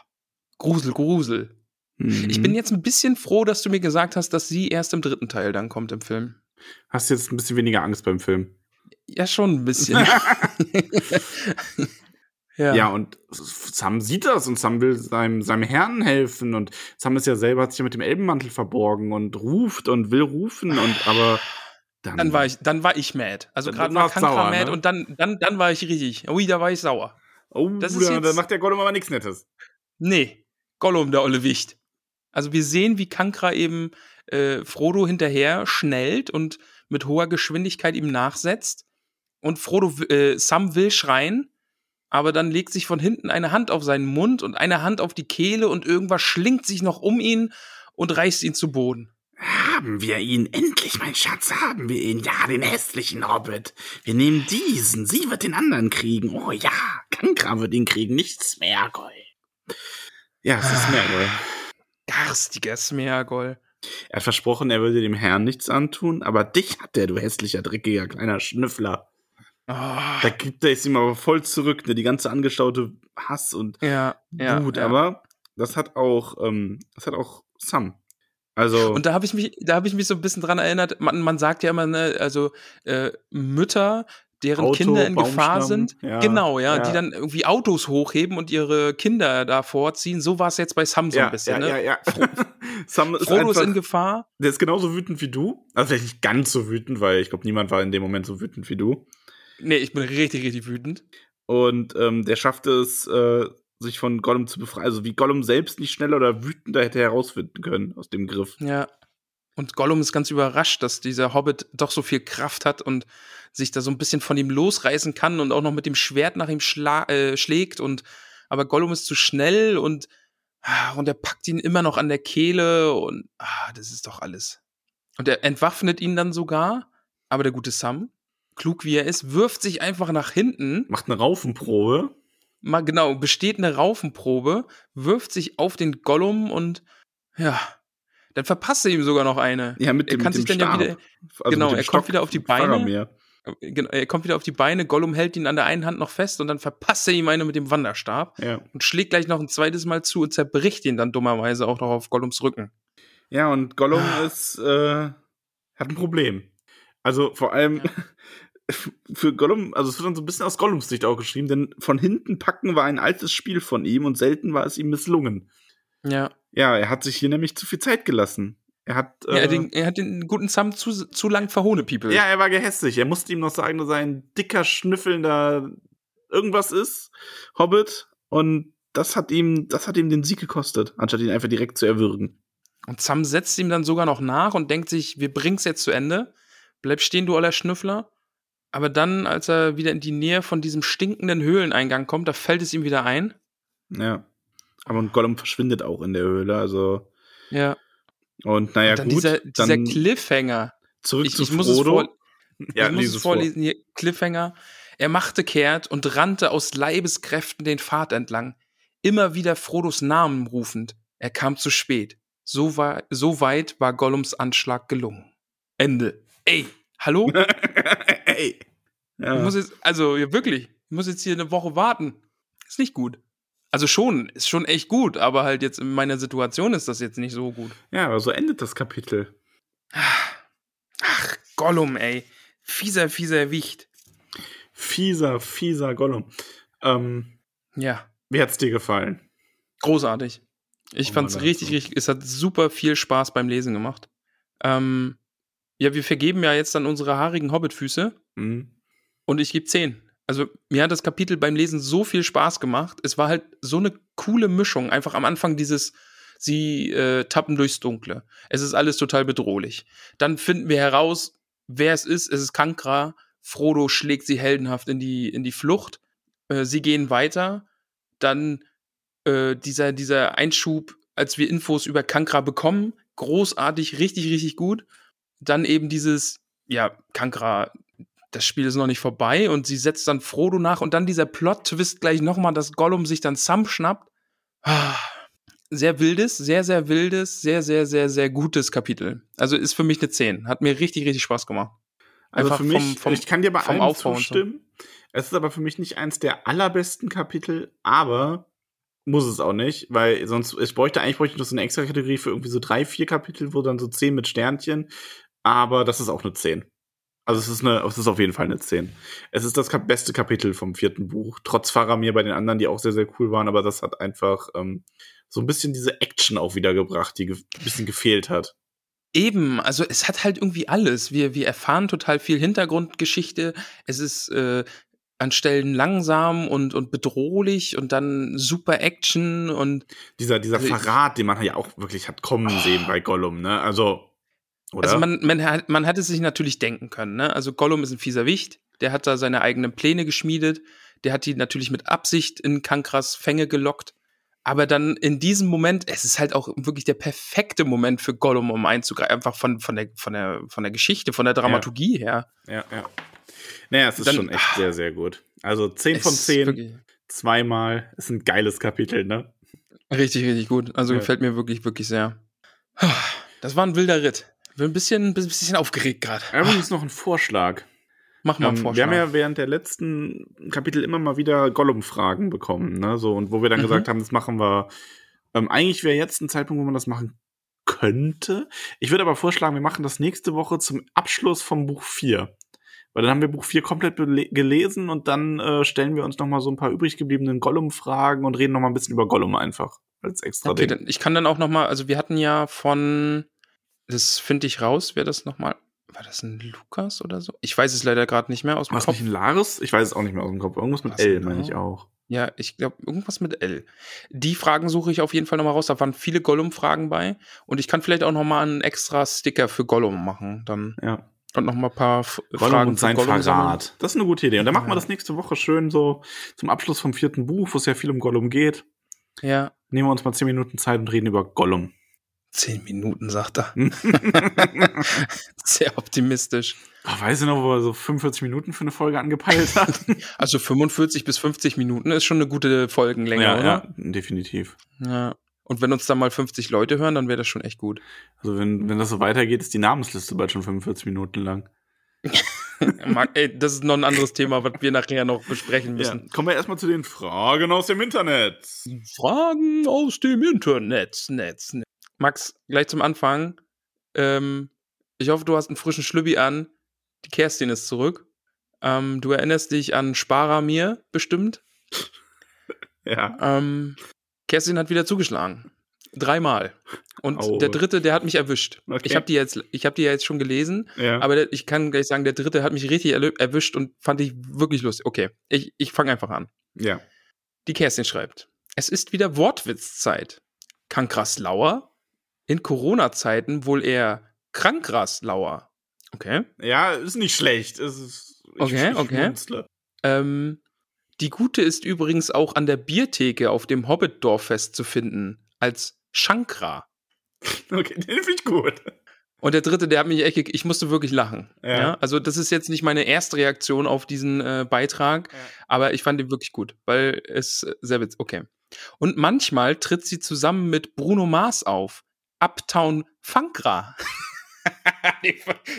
Grusel, Grusel. Mhm. Ich bin jetzt ein bisschen froh, dass du mir gesagt hast, dass sie erst im dritten Teil dann kommt im Film. Hast jetzt ein bisschen weniger Angst beim Film. Ja, schon ein bisschen. ja. Ja. und Sam sieht das und Sam will seinem, seinem Herrn helfen und Sam ist ja selber, hat sich ja mit dem Elbenmantel verborgen und ruft und will rufen und aber dann, Dann war ich, dann war ich mad. Also Dann gerade war Kankra sauer, mad ne? und dann, dann, dann war ich richtig. Ui, da war ich sauer. oh, das ist jetzt- da macht der Gollum aber nichts Nettes. Nee, Gollum, der olle Wicht. Also wir sehen, wie Kankra eben äh, Frodo hinterher schnellt und mit hoher Geschwindigkeit ihm nachsetzt. Und Frodo, äh, Sam will schreien, aber dann legt sich von hinten eine Hand auf seinen Mund und eine Hand auf die Kehle und irgendwas schlingt sich noch um ihn und reißt ihn zu Boden. Haben wir ihn endlich, mein Schatz, haben wir ihn. Ja, den hässlichen Hobbit. Wir nehmen diesen. Sie wird den anderen kriegen. Oh ja, Kankra wird ihn kriegen, nicht Smergol. Ja, es ist Smergol. Garstiger Smeagol. Er hat versprochen, er würde dem Herrn nichts antun, aber dich hat er, du hässlicher, dreckiger, kleiner Schnüffler. Ah, Da gibt er es ihm aber voll zurück, ne? Die ganze angestaute Hass und ja, ja, Wut. ja. Aber das hat auch, ähm, das hat auch Sam. Also, Und da habe ich mich, da habe ich mich so ein bisschen dran erinnert. Man, man sagt ja immer, ne, also äh, Mütter, deren Auto, Kinder in Gefahr sind, ja, genau, ja, ja. die dann irgendwie Autos hochheben und ihre Kinder da vorziehen. So war es jetzt bei Sam so ja, ein bisschen. ja, ne? ja, ja. Sam ist Frodo ist einfach, in Gefahr. der ist genauso wütend wie du. Also vielleicht nicht ganz so wütend, weil ich glaube, niemand war in dem Moment so wütend wie du. Nee, ich bin richtig, richtig wütend. Und ähm, der schafft es, äh, sich von Gollum zu befreien. Also wie Gollum selbst nicht schneller oder wütender hätte herausfinden können aus dem Griff. Ja. Und Gollum ist ganz überrascht, dass dieser Hobbit doch so viel Kraft hat und sich da so ein bisschen von ihm losreißen kann und auch noch mit dem Schwert nach ihm äh, schlägt. Und aber Gollum ist zu schnell und, ah, und er packt ihn immer noch an der Kehle und ah, das ist doch alles. Und er entwaffnet ihn dann sogar, aber der gute Sam, klug wie er ist, wirft sich einfach nach hinten. Macht eine Raufenprobe. Mal genau, besteht eine Raufenprobe, wirft sich auf den Gollum und ja, dann verpasst er ihm sogar noch eine. Ja, mit er dem, kann mit sich dem dann ja Stab. wieder, Also genau, er Stock kommt wieder auf die Beine. Faramir. genau, er kommt wieder auf die Beine, Gollum hält ihn an der einen Hand noch fest und dann verpasst er ihm eine mit dem Wanderstab Ja. und schlägt gleich noch ein zweites Mal zu und zerbricht ihn dann dummerweise auch noch auf Gollums Rücken. ja, und Gollum Ah. ist, äh, hat ein Problem. Also vor allem für Gollum, also es wird dann so ein bisschen aus Gollums Sicht auch geschrieben, denn von hinten packen war ein altes Spiel von ihm und selten war es ihm misslungen. Ja, Ja, er hat sich hier nämlich zu viel Zeit gelassen. Er hat, ja er, äh, den, er hat den guten Sam zu, zu lang verhohne, People. ja, er war gehässig. Er musste ihm noch sagen, dass er ein dicker, schnüffelnder irgendwas ist, Hobbit. Und das hat ihm, das hat ihm den Sieg gekostet, anstatt ihn einfach direkt zu erwürgen. Und Sam setzt ihm dann sogar noch nach und denkt sich, wir bringen's jetzt zu Ende. Bleib stehen, du aller Schnüffler. Aber dann, als er wieder in die Nähe von diesem stinkenden Höhleneingang kommt, da fällt es ihm wieder ein. Ja. Aber und Gollum verschwindet auch in der Höhle, also. Ja. Und naja, und dann gut. dieser, dieser dann Cliffhanger. zurück Ich, zu ich muss es Frodo. vor, ja, ich muss es es vor. vorlesen. Hier, Cliffhanger. Er machte kehrt und rannte aus Leibeskräften den Pfad entlang, immer wieder Frodos Namen rufend. Er kam zu spät. So, war, so weit war Gollums Anschlag gelungen. Ende. Ey, hallo? Ey. Ich Ja. muss jetzt, also ja, wirklich, ich muss jetzt hier eine Woche warten. Ist nicht gut. Also schon, ist schon echt gut, aber halt jetzt in meiner Situation ist das jetzt nicht so gut. ja, aber so endet das Kapitel. Ach, Gollum, ey. Fieser, fieser Wicht. Fieser, fieser Gollum. Ähm, Ja, wie hat's dir gefallen? großartig. Ich Oh fand's Mann, richtig, also. richtig, es hat super viel Spaß beim Lesen gemacht. Ähm, ja, wir vergeben ja jetzt dann unsere haarigen Hobbitfüße Hm? und ich gebe 10. Also mir hat das Kapitel beim Lesen so viel Spaß gemacht. Es war halt so eine coole Mischung. Einfach am Anfang dieses, sie äh, tappen durchs Dunkle. Es ist alles total bedrohlich. Dann finden wir heraus, wer es ist. Es ist Kankra. Frodo schlägt sie heldenhaft in die, in die Flucht. Äh, sie gehen weiter. Dann äh, dieser, dieser Einschub, als wir Infos über Kankra bekommen. Großartig, richtig, richtig gut. Dann eben dieses, ja, Kankra das Spiel ist noch nicht vorbei und sie setzt dann Frodo nach und dann dieser Plot-Twist gleich nochmal, dass Gollum sich dann Sam schnappt. Ah, Sehr wildes, sehr, sehr wildes, sehr, sehr, sehr, sehr gutes Kapitel. Also ist für mich eine 10. Hat mir richtig, richtig Spaß gemacht. Also Einfach für mich, vom- vom- ich kann dir bei allem Aufbau und so. zustimmen. Es ist aber für mich nicht eins der allerbesten Kapitel, aber muss es auch nicht, weil sonst, ich bräuchte eigentlich bräuchte ich noch so eine extra Kategorie für irgendwie so drei, vier Kapitel, wo dann so zehn mit Sternchen, aber das ist auch eine 10. Also es ist eine, es ist auf jeden Fall eine 10. Es ist das beste Kapitel vom vierten Buch, trotz Faramir bei den anderen, die auch sehr, sehr cool waren, aber das hat einfach ähm, so ein bisschen diese Action auch wiedergebracht, die ein bisschen gefehlt hat. Eben, also es hat halt irgendwie alles. Wir, wir erfahren total viel Hintergrundgeschichte. Es ist äh, an Stellen langsam und, und bedrohlich und dann super Action und Dieser, dieser Also Verrat, den man ja auch wirklich hat kommen sehen bei Gollum, ne? Also, oder? Also man, man, hat, man hat es sich natürlich denken können. Ne? Also Gollum ist ein fieser Wicht, der hat da seine eigenen Pläne geschmiedet, der hat die natürlich mit Absicht in Kankras Fänge gelockt. Aber dann in diesem Moment, es ist halt auch wirklich der perfekte Moment für Gollum, um einzugreifen, einfach von, von, der, von, der, von der Geschichte, von der Dramaturgie her. ja, ja. Naja, es ist Dann- schon echt sehr, sehr gut. Also 10 von Es ist 10, wirklich zweimal. Ist ein geiles Kapitel, ne? Richtig, richtig gut. Also Ja. gefällt mir wirklich, wirklich sehr. Das war ein wilder Ritt. Bin ein bisschen, ein bisschen aufgeregt gerade. Übrigens noch ein Vorschlag. Mach mal einen Ähm, Vorschlag. wir haben ja während der letzten Kapitel immer mal wieder Gollum-Fragen bekommen, ne? So, und wo wir dann Mhm. gesagt haben, das machen wir. Ähm, eigentlich wäre jetzt ein Zeitpunkt, wo man das machen könnte. Ich würde aber vorschlagen, wir machen das nächste Woche zum Abschluss vom Buch 4. Weil dann haben wir Buch 4 komplett gelesen und dann äh, stellen wir uns noch mal so ein paar übrig gebliebenen Gollum-Fragen und reden noch mal ein bisschen über Gollum einfach. Als extra Okay, Ding. ich kann dann auch noch mal, also wir hatten ja von, das finde ich raus, wer das noch mal, war das ein Lukas oder so? Ich weiß es leider gerade nicht mehr aus dem Was Kopf. nicht ein Laris? Ich weiß es auch nicht mehr aus dem Kopf. Irgendwas mit Was L, genau? meine ich auch. Ja, ich glaube, irgendwas mit L. Die Fragen suche ich auf jeden Fall nochmal raus. Da waren viele Gollum-Fragen bei. Und ich kann vielleicht auch nochmal einen extra Sticker für Gollum machen. Dann Ja. und nochmal ein paar F Gollum Fragen und sein Gollum sammeln. Verrat. Das ist eine gute Idee. Und dann machen wir Ja. das nächste Woche schön so zum Abschluss vom vierten Buch, wo es ja viel um Gollum geht. Ja. Nehmen wir uns mal zehn Minuten Zeit und reden über Gollum. Zehn Minuten, sagt er. Sehr optimistisch. Ach, weiß ich noch, wo er so 45 Minuten für eine Folge angepeilt hat. Also 45 bis 50 Minuten ist schon eine gute Folgenlänge, ja, oder? ja, definitiv. Ja. Und wenn uns da mal 50 Leute hören, dann wäre das schon echt gut. Also wenn, wenn das so weitergeht, ist die Namensliste bald schon 45 Minuten lang. Ey, das ist noch ein anderes Thema, was wir nachher noch besprechen Ja. müssen. Kommen wir erstmal zu den Fragen aus dem Internet. Fragen aus dem Internet. Netz, Netz. Max, gleich zum Anfang. Ähm, ich hoffe, du hast einen frischen Schlübbi an. Die Kerstin ist zurück. Ähm, du erinnerst dich an Sparer mir bestimmt. Ja. Ähm, Kerstin hat wieder zugeschlagen. Dreimal. Und Au. der dritte, der hat mich erwischt. Okay. Ich habe die jetzt, ich habe die ja jetzt schon gelesen, ja. aber der, ich kann gleich sagen, der dritte hat mich richtig erwischt und fand ich wirklich lustig. Okay, ich, ich fange einfach an. ja. Die Kerstin schreibt: Es ist wieder Wortwitzzeit. Kankraslauer? In Corona-Zeiten wohl eher Krankraslauer. Okay. Ja, ist nicht schlecht. Ist, ich, Okay, ich okay. Ähm, die gute ist übrigens auch an der Biertheke auf dem Hobbit-Dorffest zu finden. Als Shankra. Okay, den finde ich gut. Und der dritte, der hat mich echt, ge- ich musste wirklich lachen. Ja. Ja. also das ist jetzt nicht meine erste Reaktion auf diesen äh, Beitrag, Ja. aber ich fand ihn wirklich gut, weil es äh, sehr witzig. Okay. Und manchmal tritt sie zusammen mit Bruno Mars auf. Uptown Funkra. den,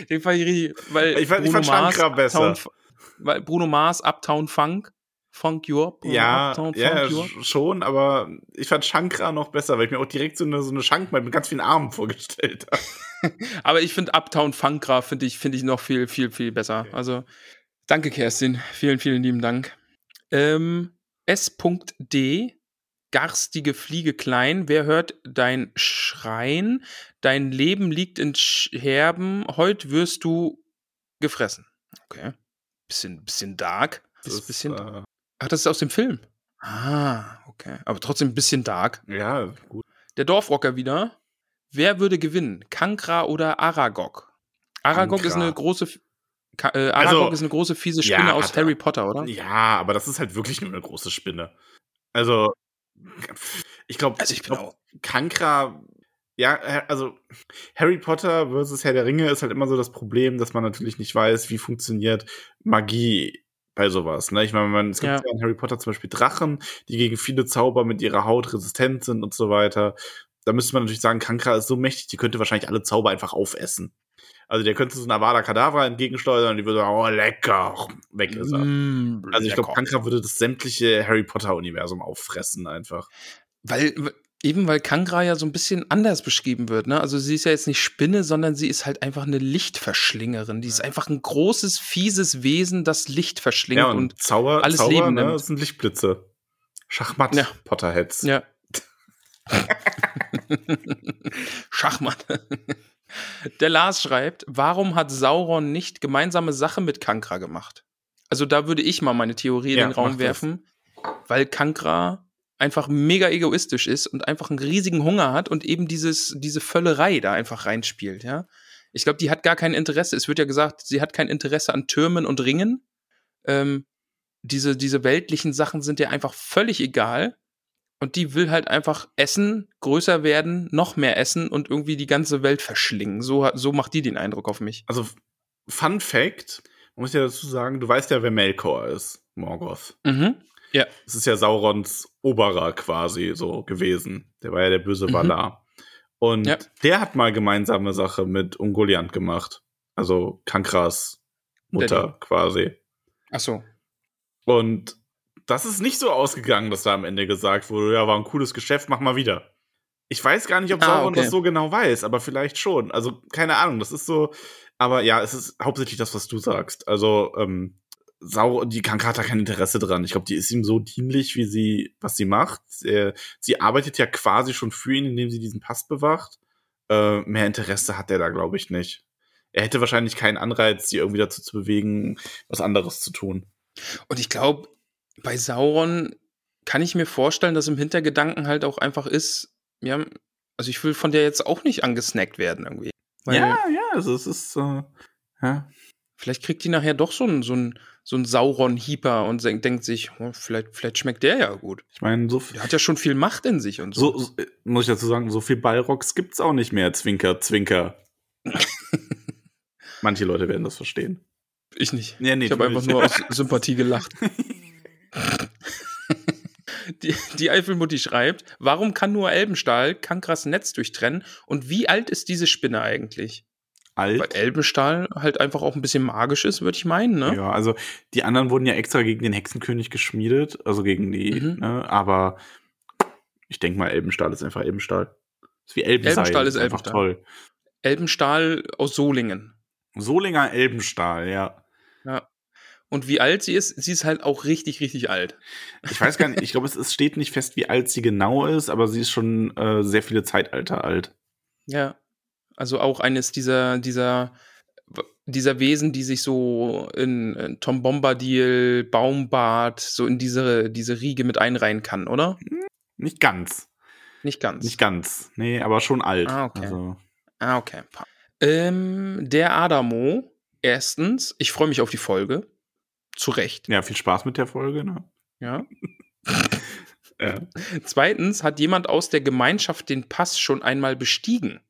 den fand ich richtig, weil Ich fand- ich fand Shankra besser. Uptown weil Bruno Mars, Uptown Funk, Funk Up. Ja, Uptown ja, Funk schon, aber ich fand Shankra noch besser, weil ich mir auch direkt so eine, so eine Schank mit ganz vielen Armen vorgestellt habe. Aber ich finde Uptown Funkra finde ich, finde ich noch viel, viel, viel besser. Also, danke, Kerstin. Vielen, vielen lieben Dank. Ähm, S.D. Garstige Fliege klein. Wer hört dein Schreien? Dein Leben liegt in Scherben. Heute wirst du gefressen. Okay. Bisschen, bisschen dark. Das ist bisschen. äh, Ach, das ist aus dem Film. Ah, okay. Aber trotzdem ein bisschen dark. ja, gut. Der Dorfrocker wieder. Wer würde gewinnen? Kankra oder Aragog? Aragog ist Kankra. eine große. Ka äh, Aragog Also, ist eine große fiese ja, Spinne aus hat er. Harry Potter, oder? Ja, aber das ist halt wirklich nur eine große Spinne. Also, ich glaube, Also ich glaub, Kankra, ja, äh, also Harry Potter versus Herr der Ringe ist halt immer so das Problem, dass man natürlich nicht weiß, wie funktioniert Magie bei sowas. Ne? Ich meine, man, es gibt Ja. ja. in Harry Potter zum Beispiel Drachen, die gegen viele Zauber mit ihrer Haut resistent sind und so weiter. Da müsste man natürlich sagen, Kankra ist so mächtig, die könnte wahrscheinlich alle Zauber einfach aufessen. Also der könnte so einer Avada Kedavra entgegensteuern und die würde sagen, oh lecker, weg ist er. Mm, Also ich glaube. Kankra würde das sämtliche Harry Potter-Universum auffressen einfach. Weil, eben weil Kankra ja so ein bisschen anders beschrieben wird, ne? Also sie ist ja jetzt nicht Spinne, sondern sie ist halt einfach eine Lichtverschlingerin. Die ist einfach ein großes, fieses Wesen, das Licht verschlingt Ja, und, und, Zauber, alles Zauber, Leben ne, nimmt. das sind Lichtblitze. Schachmatt, Ja. Potterheads. ja. Schachmatt. Der Lars schreibt, warum hat Sauron nicht gemeinsame Sache mit Kankra gemacht? Also da würde ich mal meine Theorie Ja, in den Raum mach das. werfen, weil Kankra einfach mega egoistisch ist und einfach einen riesigen Hunger hat und eben dieses, diese Völlerei da einfach reinspielt, ja. Ich glaube, die hat gar kein Interesse. Es wird ja gesagt, sie hat kein Interesse an Türmen und Ringen. Ähm, diese, diese weltlichen Sachen sind ihr einfach völlig egal. Und die will halt einfach essen, größer werden, noch mehr essen und irgendwie die ganze Welt verschlingen. So, so macht die den Eindruck auf mich. Also, Fun Fact, man muss ja dazu sagen, du weißt ja, wer Melkor ist, Morgoth. Mhm. Ja. Das ist ja Saurons Oberer quasi so gewesen. Der war ja der böse Mhm. Valar. Und Ja. der hat mal gemeinsame Sache mit Ungoliant gemacht. Also Kankras Mutter Daddy. quasi. Ach so. Und das ist nicht so ausgegangen, dass da am Ende gesagt wurde, ja, war ein cooles Geschäft, mach mal wieder. Ich weiß gar nicht, ob Ah, Sauron okay. das so genau weiß, aber vielleicht schon. Also, keine Ahnung, das ist so. Aber ja, es ist hauptsächlich das, was du sagst. Also, ähm, Sauron, die Kanka hat da kein Interesse dran. Ich glaube, die ist ihm so dienlich, wie sie, was sie macht. Äh, sie arbeitet ja quasi schon für ihn, indem sie diesen Pass bewacht. Äh, mehr Interesse hat er da, glaube ich, nicht. Er hätte wahrscheinlich keinen Anreiz, sie irgendwie dazu zu bewegen, was anderes zu tun. Und ich glaube, bei Sauron kann ich mir vorstellen, dass im Hintergedanken halt auch einfach ist, ja, also ich will von der jetzt auch nicht angesnackt werden irgendwie. Weil ja, ja, also es ist, äh, ja. Vielleicht kriegt die nachher doch so ein, so ein, so ein Sauron-Hieper und denkt, sich, oh, vielleicht, vielleicht schmeckt der ja gut. Ich meine, so, viel- Der hat ja schon viel Macht in sich und so. so, so äh, muss ich dazu sagen, so viel Ballrocks gibt's auch nicht mehr. Zwinker, Zwinker. Manche Leute werden das verstehen. Ich nicht. Ja, nee, ich habe einfach nicht. nur aus Sympathie gelacht. die, die Eifelmutti schreibt, warum kann nur Elbenstahl Kankras Netz durchtrennen und wie alt ist diese Spinne eigentlich? Weil Alt. Elbenstahl halt einfach auch ein bisschen magisch ist, würde ich meinen, ne? Ja, also die anderen wurden ja extra gegen den Hexenkönig geschmiedet, also gegen die, Mhm. ne, aber ich denke mal, Elbenstahl ist einfach Elbenstahl. Ist wie Elbenseil. Elbenstahl ist einfach Elbenstahl. toll. Elbenstahl aus Solingen. Solinger Elbenstahl, ja. Ja. Und wie alt sie ist, sie ist halt auch richtig, richtig alt. Ich weiß gar nicht, ich glaube, es, es steht nicht fest, wie alt sie genau ist, aber sie ist schon äh, sehr viele Zeitalter alt. Ja. Also auch eines dieser, dieser, dieser Wesen, die sich so in, in Tom Bombadil, Baumbart, so in diese, diese Riege mit einreihen kann, oder? Nicht ganz. Nicht ganz. Nicht ganz. Nee, aber schon alt. Ah, okay. Also, Ah, okay. Ähm, der Adamo, erstens, ich freue mich auf die Folge. Zu Recht. ja, viel Spaß mit der Folge, ne? Ja. Ja. Zweitens, hat jemand aus der Gemeinschaft den Pass schon einmal bestiegen?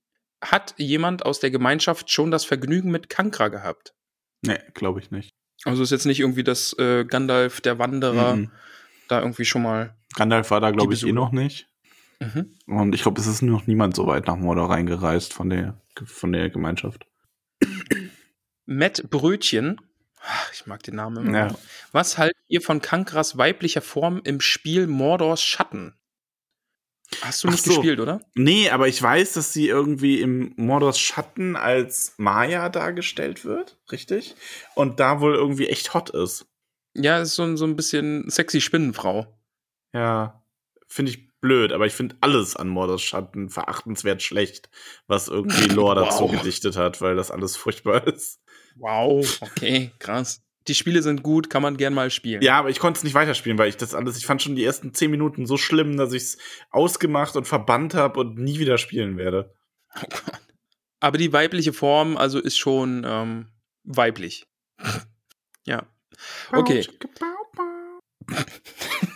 Hat jemand aus der Gemeinschaft schon das Vergnügen mit Kankra gehabt? Nee, glaube ich nicht. Also ist jetzt nicht irgendwie, dass äh, Gandalf, der Wanderer, Mhm. da irgendwie schon mal. Gandalf war da, glaube ich, eh noch nicht. Mhm. Und ich glaube, es ist noch niemand so weit nach Mordor reingereist von der, von der Gemeinschaft. Matt Brötchen. Ach, Ich mag den Namen immer. Ja. Was haltet ihr von Kankras weiblicher Form im Spiel Mordors Schatten? Hast du nicht so. gespielt, oder? Nee, aber ich weiß, dass sie irgendwie im Mordors Schatten als Maya dargestellt wird, richtig? Und da wohl irgendwie echt hot ist. Ja, ist so, ein- so ein bisschen sexy Spinnenfrau. Ja, finde ich blöd, aber ich finde alles an Mordors Schatten verachtenswert schlecht, was irgendwie Lore dazu Wow. gedichtet hat, weil das alles furchtbar ist. Wow, okay, krass. Die Spiele sind gut, kann man gern mal spielen. Ja, aber ich konnte es nicht weiterspielen, weil ich das alles, ich fand schon die ersten zehn Minuten so schlimm, dass ich es ausgemacht und verbannt habe und nie wieder spielen werde. Oh Gott. Aber die weibliche Form, also ist schon ähm, weiblich. ja. Okay.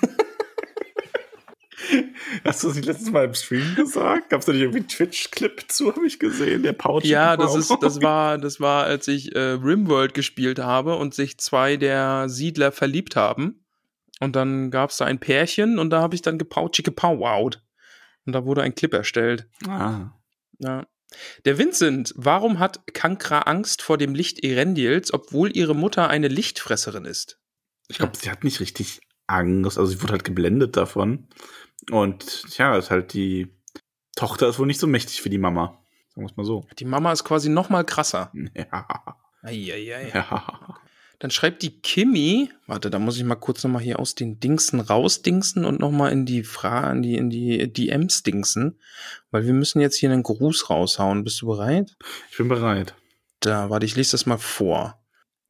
Hast du das nicht letztes Mal im Stream gesagt? Gab es da nicht irgendwie einen Twitch-Clip zu, habe ich gesehen, der Pouch. Ja, das ist, das war, das war, als ich äh, Rimworld gespielt habe und sich zwei der Siedler verliebt haben. Und dann gab es da ein Pärchen und da habe ich dann gepautschi gepowwowt. Und da wurde ein Clip erstellt. Ah. Ja. Der Vincent, warum hat Kankra Angst vor dem Licht Erendils, obwohl ihre Mutter eine Lichtfresserin ist? Ich glaube, sie hat nicht richtig Angst, also sie wurde halt geblendet davon. Und ja, ist halt die Tochter ist wohl nicht so mächtig für die Mama. Sagen wir es mal so. Die Mama ist quasi noch mal krasser. Ja. Eieiei. ja. Dann schreibt die Kimi, warte, da muss ich mal kurz noch mal hier aus den Dingsen rausdingsen und noch mal in die Fra in die in die DMs dingsen, weil wir müssen jetzt hier einen Gruß raushauen. Bist du bereit? Ich bin bereit. Da, warte, ich lese das mal vor.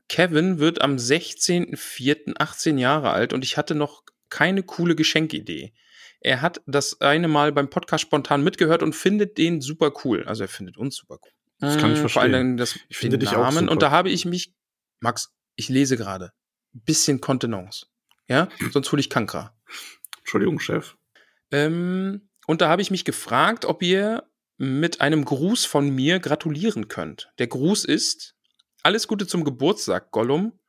Kevin wird am 16.04. 18 Jahre alt und ich hatte noch keine coole Geschenkidee. Er hat das eine Mal beim Podcast spontan mitgehört und findet den super cool. Also er findet uns super cool. Das kann ich Mm, Vor allem verstehen. das, Ich finde dich auch Namen. super. Und da habe ich mich, Max, ich lese gerade. Bisschen Kontenance. Ja, sonst hole ich Kankra. Entschuldigung, Chef. Ähm, und da habe ich mich gefragt, ob ihr mit einem Gruß von mir gratulieren könnt. Der Gruß ist: Alles Gute zum Geburtstag, Gollum.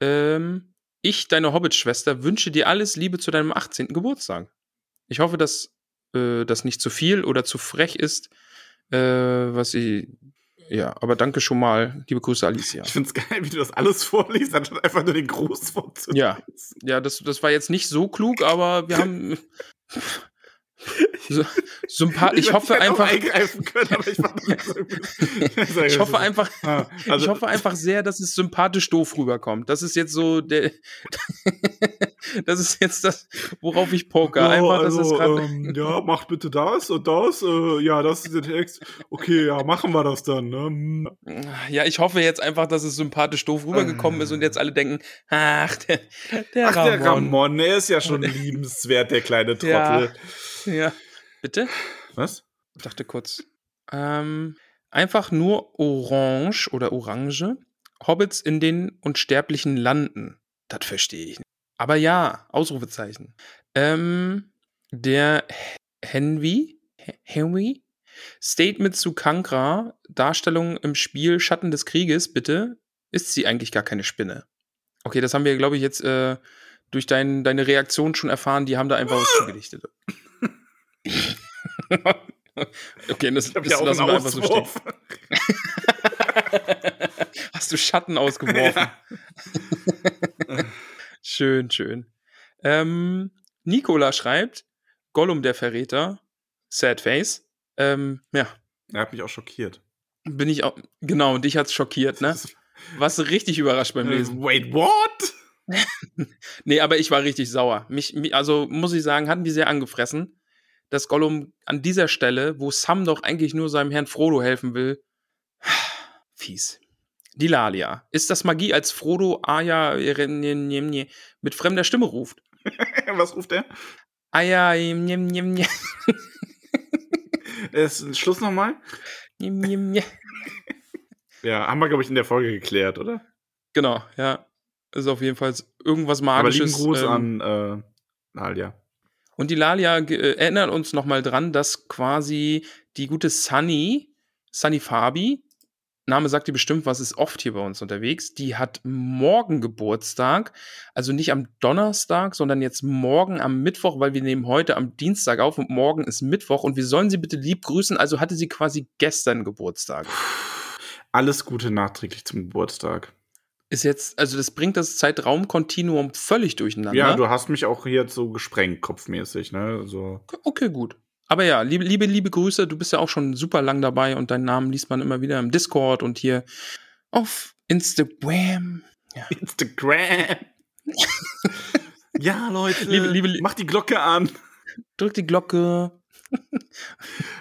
Ähm, ich, deine Hobbit-Schwester, wünsche dir alles Liebe zu deinem 18. Geburtstag. Ich hoffe, dass äh, das nicht zu viel oder zu frech ist, äh, was ich. Ja, aber danke schon mal. Liebe Grüße, Alicia. Ich finde es geil, wie du das alles vorliest, anstatt einfach nur den Gruß vorzulesen. Ja. Ja, das, das war jetzt nicht so klug, aber wir haben. So, Sympa ich hoffe auch einfach. können, ich hoffe einfach, Ah, also- ich hoffe einfach sehr, dass es sympathisch doof rüberkommt. Das ist jetzt so der. Das ist jetzt das, worauf ich poker. Einfach, das ist grad, ähm, ja, macht bitte das und das. Äh, ja, das ist der Text. Okay, ja, machen wir das dann. Ne? Hm. Ja, ich hoffe jetzt einfach, dass es sympathisch doof rübergekommen ist und jetzt alle denken, ach, der, der Ach, Ramon. der Ramon, der ist ja schon liebenswert, der kleine Trottel. Ja. Ja. Bitte? Was? Ich dachte kurz. Ähm, einfach nur Orange oder Orange. Hobbits in den unsterblichen Landen. Das verstehe ich nicht. Aber ja, Ausrufezeichen. Ähm, der Henry, Henry, Statement zu Kankra, Darstellung im Spiel Schatten des Krieges, bitte. Ist sie eigentlich gar keine Spinne? Okay, das haben wir, glaube ich, jetzt äh, durch dein, deine Reaktion schon erfahren. Die haben da einfach was zugedichtet. okay, das, das ja lassen wir einfach so stehen. Hast du Schatten ausgeworfen? schön, schön. Ähm, Nicola schreibt, Gollum der Verräter, Sad Face. Ähm, ja, Er hat mich auch schockiert. bin ich auch, genau, dich hat's schockiert, ne? Warst du richtig überrascht beim Lesen. Wait, what? Nee, aber ich war richtig sauer. Mich, mi- also muss ich sagen, hatten die sehr angefressen, dass Gollum an dieser Stelle, wo Sam doch eigentlich nur seinem Herrn Frodo helfen will, fies. Die Lalia. Ist das Magie, als Frodo Aya mit fremder Stimme ruft? Was ruft er? Aya, Ist Schluss nochmal? Ja, haben wir, glaube ich, in der Folge geklärt, oder? Genau, ja. Ist auf jeden Fall irgendwas Aber lieben Magisches. Gruß ähm, an äh, Nalia. Und die Lalia äh, erinnert uns nochmal dran, dass quasi die gute Sunny, Sunny Fabi, Name sagt dir bestimmt was, ist oft hier bei uns unterwegs. Die hat morgen Geburtstag. Also nicht am Donnerstag, sondern jetzt morgen am Mittwoch, weil wir nehmen heute am Dienstag auf und morgen ist Mittwoch. Und wir sollen sie bitte lieb grüßen. Also hatte sie quasi gestern Geburtstag. Alles Gute nachträglich zum Geburtstag. Ist jetzt, also das bringt das Zeitraumkontinuum völlig durcheinander. Ja, du hast mich auch hier so gesprengt, kopfmäßig, ne? So. Okay, gut. Aber ja, liebe, liebe, liebe Grüße. Du bist ja auch schon super lang dabei und deinen Namen liest man immer wieder im Discord und hier auf Instagram. Instagram. ja, Leute. Liebe- liebe- Macht die Glocke an. Drück die Glocke.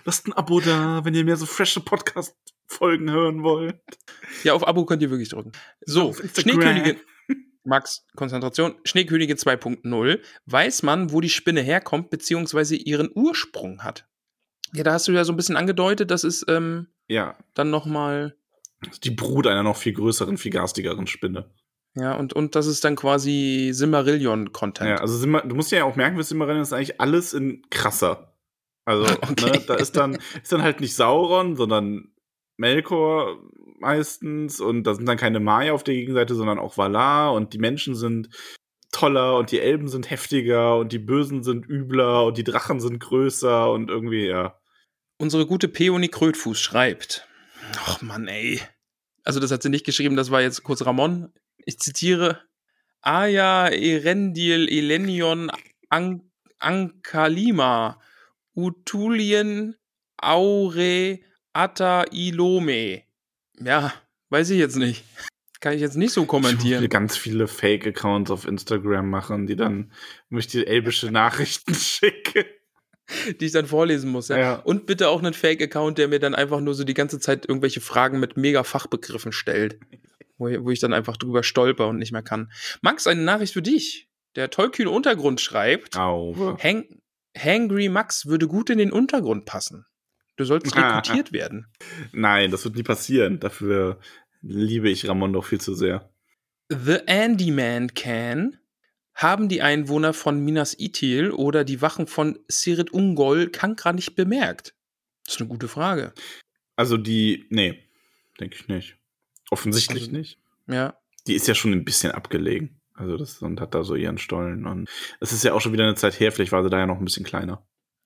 Lasst ein Abo da, wenn ihr mehr so frische Podcast-Folgen hören wollt. Ja, auf Abo könnt ihr wirklich drücken. So. Schneekönigin. Max, Konzentration. Schneekönigin 2.0. Weiß man, wo die Spinne herkommt, beziehungsweise ihren Ursprung hat? Ja, da hast du ja so ein bisschen angedeutet, das ist ähm, Ja, dann nochmal, die Brut einer noch viel größeren, viel garstigeren Spinne. ja, und, und das ist dann quasi Simmerillion-Content. Ja, also Simmer, du musst ja auch merken, was Simmerillion ist eigentlich alles in krasser. Also, Okay. ne, da ist dann, ist dann halt nicht Sauron, sondern Melkor meistens und da sind dann keine Maya auf der Gegenseite, sondern auch Valar und die Menschen sind toller und die Elben sind heftiger und die Bösen sind übler und die Drachen sind größer und irgendwie, ja. Unsere gute Peony Krötfuß schreibt. Ach Mann, ey. Also das hat sie nicht geschrieben, das war jetzt kurz Ramon. Ich zitiere. Aya Erendil Elenion An Ankalima Utulien Aure Ata Ilome. Ja, weiß ich jetzt nicht. Kann ich jetzt nicht so Ich kommentieren. ganz viele Fake-Accounts auf Instagram machen, die dann mich die elbische Nachrichten schicken. die ich dann vorlesen muss. Ja. Ja. Und bitte auch einen Fake-Account, der mir dann einfach nur so die ganze Zeit irgendwelche Fragen mit mega Fachbegriffen stellt, wo, ich- wo ich dann einfach drüber stolper und nicht mehr kann. Max, eine Nachricht für dich. Der tollkühne Untergrund schreibt. Hang Hangry Max würde gut in den Untergrund passen. Du sollst rekrutiert werden. Nein, das wird nie passieren. Dafür liebe ich Ramon doch viel zu sehr. The Andyman Can haben die Einwohner von Minas Ithil oder die Wachen von Sirit Ungol Kankra nicht bemerkt? Das ist eine gute Frage. Also die, nee, denke ich nicht. Offensichtlich Also- nicht. Ja, Die ist ja schon ein bisschen abgelegen. Also das und hat da so ihren Stollen und es ist ja auch schon wieder eine Zeit her. Vielleicht war sie da ja noch ein bisschen kleiner.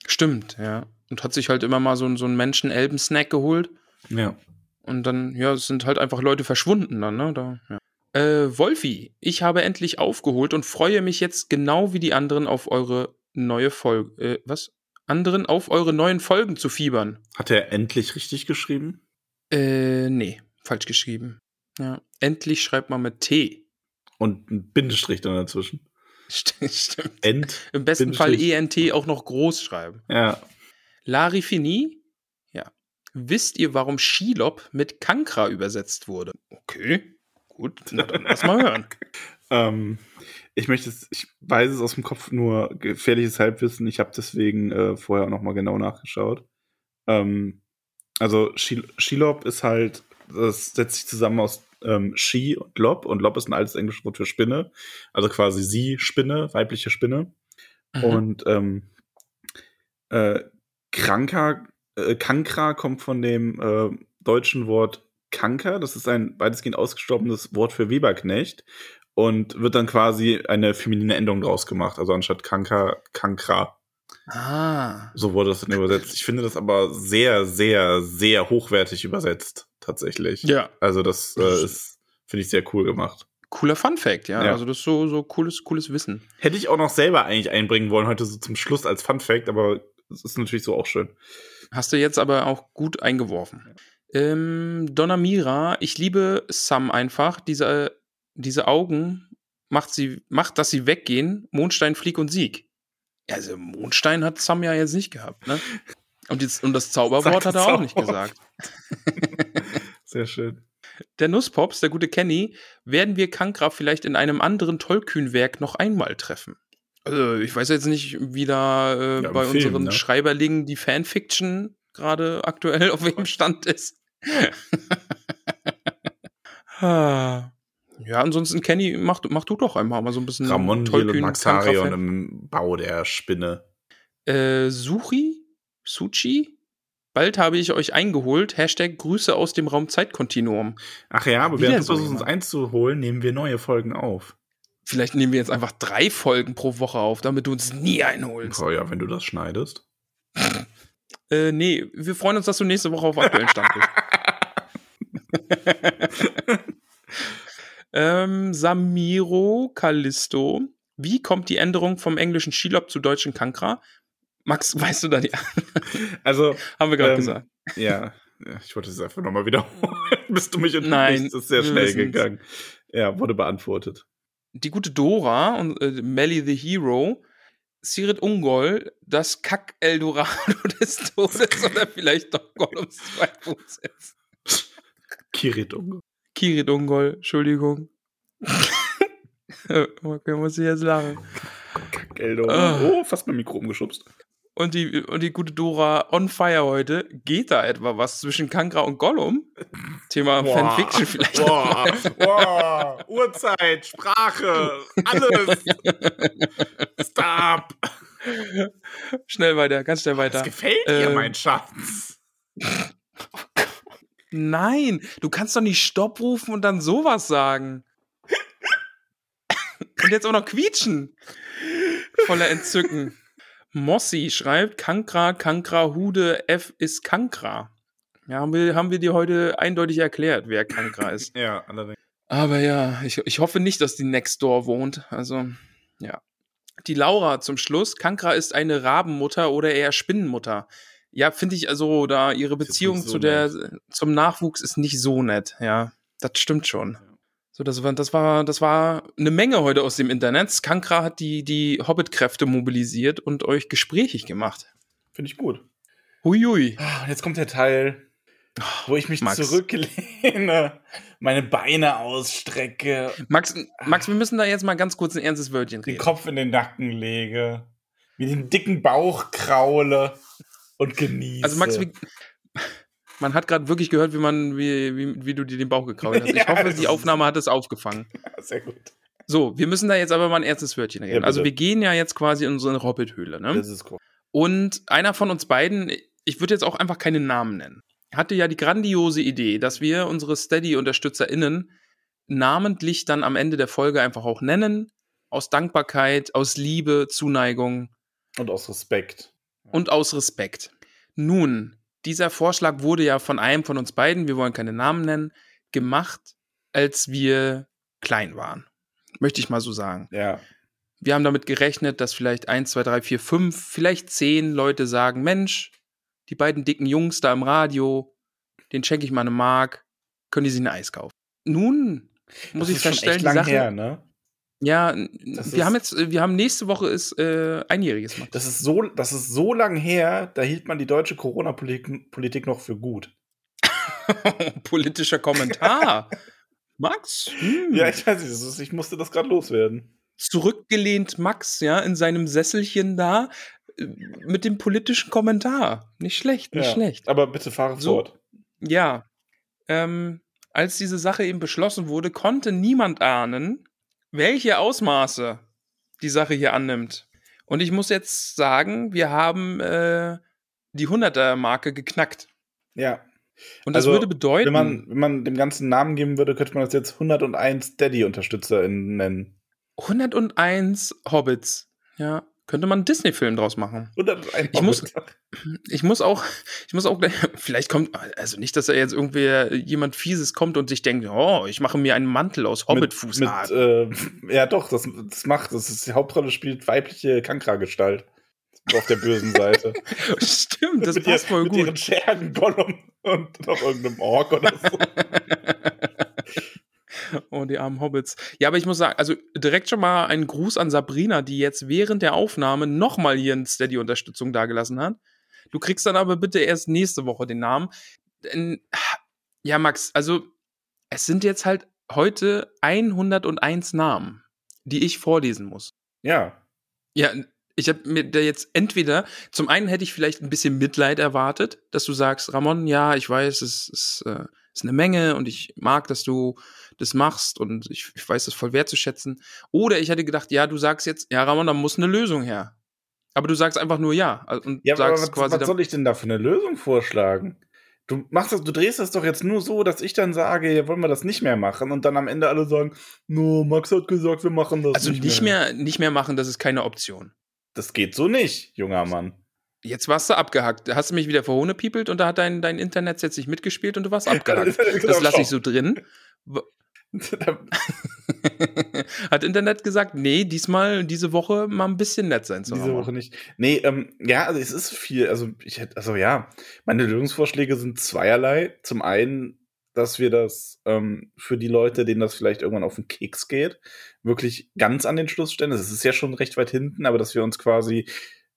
Stimmt, ja. Und hat sich halt immer mal so, so einen Menschen-Elben-Snack geholt. Ja. Und dann, ja, es sind halt einfach Leute verschwunden dann, ne? Da, ja. Äh, Wolfi, ich habe endlich aufgeholt und freue mich jetzt genau wie die anderen auf eure neue Folge. Äh, was? Anderen auf eure neuen Folgen zu fiebern. Hat er endlich richtig geschrieben? Äh, nee, falsch geschrieben. Ja. Endlich schreibt man mit T. Und ein Bindestrich dann dazwischen. Stimmt. Ent. Im besten. Fall ENT auch noch groß schreiben. Ja. Larifini? Ja. Wisst ihr, warum Shelob mit Kankra übersetzt wurde? Okay, gut, na dann lass mal hören. Ähm, ich möchte es, ich weiß es aus dem Kopf nur gefährliches Halbwissen. Ich habe deswegen äh, vorher auch noch mal genau nachgeschaut. Ähm, also Shil- Shelob ist halt, das setzt sich zusammen aus ähm, She und Lob und Lob ist ein altes englisches Wort für Spinne. Also quasi sie Spinne, weibliche Spinne. Mhm. Und ähm, äh, Kranker, äh, Kankra kommt von dem äh, deutschen Wort Kanker. Das ist ein weitestgehend ausgestorbenes Wort für Weberknecht und wird dann quasi eine feminine Endung draus gemacht. Also anstatt Kanker, Kankra. Ah. So wurde das dann übersetzt. Ich finde das aber sehr, sehr, sehr hochwertig übersetzt, tatsächlich. Ja. Also das äh, ist, finde ich, sehr cool gemacht. Cooler Fun Fact, ja. Ja. Also das ist so, so cooles, cooles Wissen. Hätte ich auch noch selber eigentlich einbringen wollen, heute so zum Schluss als Fun Fact, aber es ist natürlich so auch schön. Hast du jetzt aber auch gut eingeworfen. Ähm, Donna Mira, ich liebe Sam einfach. Diese, diese Augen macht, sie, macht, dass sie weggehen. Mondstein, Flieg und Sieg. Also Mondstein hat Sam ja jetzt nicht gehabt, ne? Und, jetzt, und das Zauberwort hat er das auch nicht Zauberwort. gesagt. Sehr schön. Der Nusspops, der gute Kenny, werden wir Kankra vielleicht in einem anderen Tollkühnwerk noch einmal treffen. Also, ich weiß jetzt nicht, wie da äh, Ja, bei Film, unseren ne? Schreiberlingen die Fanfiction gerade aktuell auf welchem Stand ist. Ja, ansonsten, Kenny, mach, mach du doch einmal mal so ein bisschen Ramon Tollkühn, Maxarion im Bau der Spinne. Äh, Suchi? Suchi? Bald habe ich euch eingeholt. Hashtag Grüße aus dem Raum Zeitkontinuum. Ach ja, aber während du so versuchst, uns einzuholen, nehmen wir neue Folgen auf. Vielleicht nehmen wir jetzt einfach drei Folgen pro Woche auf, damit du uns nie einholst. Oh ja, wenn du das schneidest. Äh, nee, wir freuen uns, dass du nächste Woche auf aktuellen Stand bist. ähm, Samiro Callisto. Wie kommt die Änderung vom englischen Skilob zu deutschen Kankra? Max, weißt du da die? Also, Haben wir gerade Ähm, gesagt. ja, ich wollte es einfach nochmal wiederholen, bis du mich Nein, unterbrichst. Das ist sehr schnell gegangen. Ja, wurde beantwortet. Die gute Dora und äh, Melly the Hero. Sirit Ungol, das Kack-Eldorado des Todes oder vielleicht doch Gollums zwei Fuß Kirit Unge. Kirit Ungol, Entschuldigung. okay, muss ich jetzt lachen. Kackeldo. Ah. Oh, fast mein Mikro umgeschubst. Und die, und die gute Dora on fire heute. Geht da etwa was zwischen Kankra und Gollum? Thema Fanfiction vielleicht. Boah, boah, Uhrzeit, Sprache, alles. Stop. Schnell weiter, ganz schnell weiter. Das gefällt dir, Ähm, mein Schatz. Nein, du kannst doch nicht Stopp rufen und dann sowas sagen. Und jetzt auch noch quietschen. Voller Entzücken. Mossi schreibt, Kankra, Kankra, Hude, F ist Kankra. Ja, haben wir, haben wir dir heute eindeutig erklärt, wer Kankra ist. Ja, allerdings. Aber ja, ich, ich hoffe nicht, dass die Next Door wohnt. Also, ja. Die Laura zum Schluss. Kankra ist eine Rabenmutter oder eher Spinnenmutter. Ja, finde ich also, da ihre Beziehung so zu der, zum Nachwuchs ist nicht so nett. Ja, das stimmt schon. So, das war, das war, das war eine Menge heute aus dem Internet. Skankra hat die, die Hobbit-Kräfte mobilisiert und euch gesprächig gemacht. Finde ich gut. Huiui. Ah, Und jetzt kommt der Teil, wo ich mich Max. zurücklehne, meine Beine ausstrecke, Max, Max, wir müssen da jetzt mal ganz kurz ein ernstes Wörtchen den reden. Kopf in den Nacken lege, mir den dicken Bauch kraule und genieße. Also Max, wie, man hat gerade wirklich gehört, wie man, wie, wie, wie du dir den Bauch gekrault hast. Ich Ja, hoffe, die Aufnahme hat es aufgefangen. Sehr gut. So, wir müssen da jetzt aber mal ein ernstes Wörtchen reden. bitte. also wir gehen ja jetzt quasi in unsere Hobbit-Höhle, ne? Das ist cool. Und einer von uns beiden, ich würde jetzt auch einfach keinen Namen nennen, hatte ja die grandiose Idee, dass wir unsere Steady-UnterstützerInnen namentlich dann am Ende der Folge einfach auch nennen. Aus Dankbarkeit, aus Liebe, Zuneigung Und aus Respekt. und aus Respekt. Nun, dieser Vorschlag wurde ja von einem von uns beiden, wir wollen keine Namen nennen, gemacht, als wir klein waren. Möchte ich mal so sagen. Ja. Wir haben damit gerechnet, dass vielleicht 1, 2, 3, 4, 5, vielleicht 10 Leute sagen, Mensch, die beiden dicken Jungs da im Radio, den schenke ich mal eine Mark, können die sich ein Eis kaufen. Nun muss Das ich feststellen, die Sache, her, ne? Ja, Das wir ist- haben jetzt, wir haben nächste Woche ist äh, einjähriges Max. Das ist so, das ist so lang her, da hielt man die deutsche Corona-Politik Politik noch für gut. Politischer Kommentar. Max? Hm. Ja, ich weiß nicht, ich musste das gerade loswerden. Zurückgelehnt Max, ja, in seinem Sesselchen da äh, mit dem politischen Kommentar. Nicht schlecht, nicht ja. schlecht. Aber bitte fahre So. fort. Ja. Ähm, als diese Sache eben beschlossen wurde, konnte niemand ahnen, welche Ausmaße die Sache hier annimmt. Und ich muss jetzt sagen, wir haben äh, die 100er-Marke geknackt. Ja. Und das Also, würde bedeuten, Wenn man, wenn man dem ganzen Namen geben würde, könnte man das jetzt 101 Daddy-UnterstützerInnen nennen. 101 Hobbits. Ja, könnte man einen Disney-Film draus machen. 101 Ich muss-. Ich muss auch, ich muss auch gleich, vielleicht kommt, also nicht, dass da jetzt irgendwer jemand Fieses kommt und sich denkt, oh, ich mache mir einen Mantel aus mit, Hobbit-Fußnadeln. äh, Ja, doch, das, das macht. Das ist, die Hauptrolle spielt weibliche Kankra-Gestalt. Auf der bösen Seite. Stimmt, das mit passt ihr, voll mit ihren gut. Schergen, Gollum und noch irgendeinem Ork oder so. Oh, die armen Hobbits. Ja, aber ich muss sagen, also direkt schon mal einen Gruß an Sabrina, die jetzt während der Aufnahme nochmal hier eine Steady-Unterstützung dagelassen hat. Du kriegst dann aber bitte erst nächste Woche den Namen. Ja, Max, also es sind jetzt halt heute 101 Namen, die ich vorlesen muss. Ja. Ja, ich habe mir da jetzt entweder, zum einen hätte ich vielleicht ein bisschen Mitleid erwartet, dass du sagst, Ramon, ja, ich weiß, es ist, äh, ist eine Menge und ich mag, dass du das machst und ich, ich weiß das voll wertzuschätzen. Oder ich hätte gedacht, ja, du sagst jetzt, ja, Ramon, da muss eine Lösung her. Aber du sagst einfach nur ja also, und Ja, aber sagst was, quasi, was soll ich denn da für eine Lösung vorschlagen? Du machst das, du drehst das doch jetzt nur so, dass ich dann sage, ja, wollen wir das nicht mehr machen und dann am Ende alle sagen, no, Max hat gesagt, wir machen das also nicht mehr, nicht mehr machen, das ist keine Option. Das geht so nicht, junger Mann. Jetzt warst du abgehackt. Hast du mich wieder verhohnepiepelt und da hat dein, dein Internet jetzt nicht mitgespielt und du warst abgehackt. Genau, Das lasse ich so drin. Hat Internet gesagt, nee, diesmal, diese Woche mal ein bisschen nett sein zu Diese Ramon. Woche nicht. Nee, ähm, ja, also es ist viel. Also, ich hätte, also ja, meine Lösungsvorschläge sind zweierlei. Zum einen, dass wir das ähm, für die Leute, denen das vielleicht irgendwann auf den Keks geht, wirklich ganz an den Schluss stellen. Es ist ja schon recht weit hinten, aber dass wir uns quasi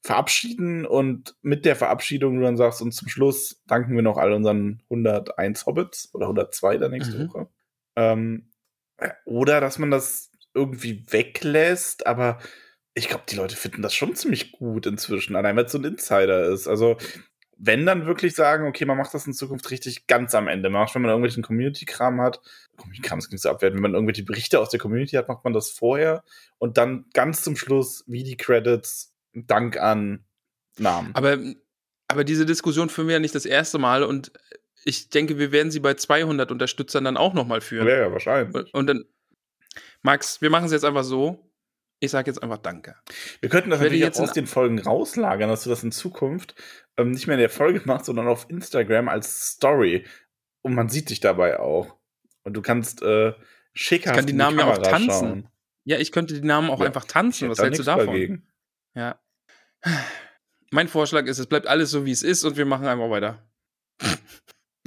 verabschieden und mit der Verabschiedung du dann sagst, und zum Schluss danken wir noch all unseren 101 Hobbits oder 102 der nächste Mhm. Woche. Ähm, oder dass man das irgendwie weglässt, aber ich glaube, die Leute finden das schon ziemlich gut inzwischen, allein weil es so ein Insider ist. Also, wenn dann wirklich sagen, okay, man macht das in Zukunft richtig ganz am Ende. Man macht, wenn man irgendwelchen Community-Kram hat, Community-Kram ist nicht so abwerten, wenn man irgendwelche Berichte aus der Community hat, macht man das vorher und dann ganz zum Schluss, wie die Credits, Dank an Namen. Aber, aber diese Diskussion führen wir ja nicht das erste Mal und ich denke, wir werden sie bei 200 Unterstützern dann auch nochmal führen. ja, ja, wahrscheinlich. Und- dann, Max, wir machen es jetzt einfach so. Ich sage jetzt einfach Danke. Wir könnten das natürlich jetzt auch aus den Folgen rauslagern, dass du das in Zukunft ähm, nicht mehr in der Folge machst, sondern auf Instagram als Story. Und man sieht dich dabei auch. Und du kannst äh, schickhaft Ich kann die Namen ja auch tanzen. schauen. Ja, ich könnte die Namen auch Ja, einfach tanzen. Was hältst du davon? dagegen. Ja. Mein Vorschlag ist, es bleibt alles so, wie es ist und wir machen einfach weiter.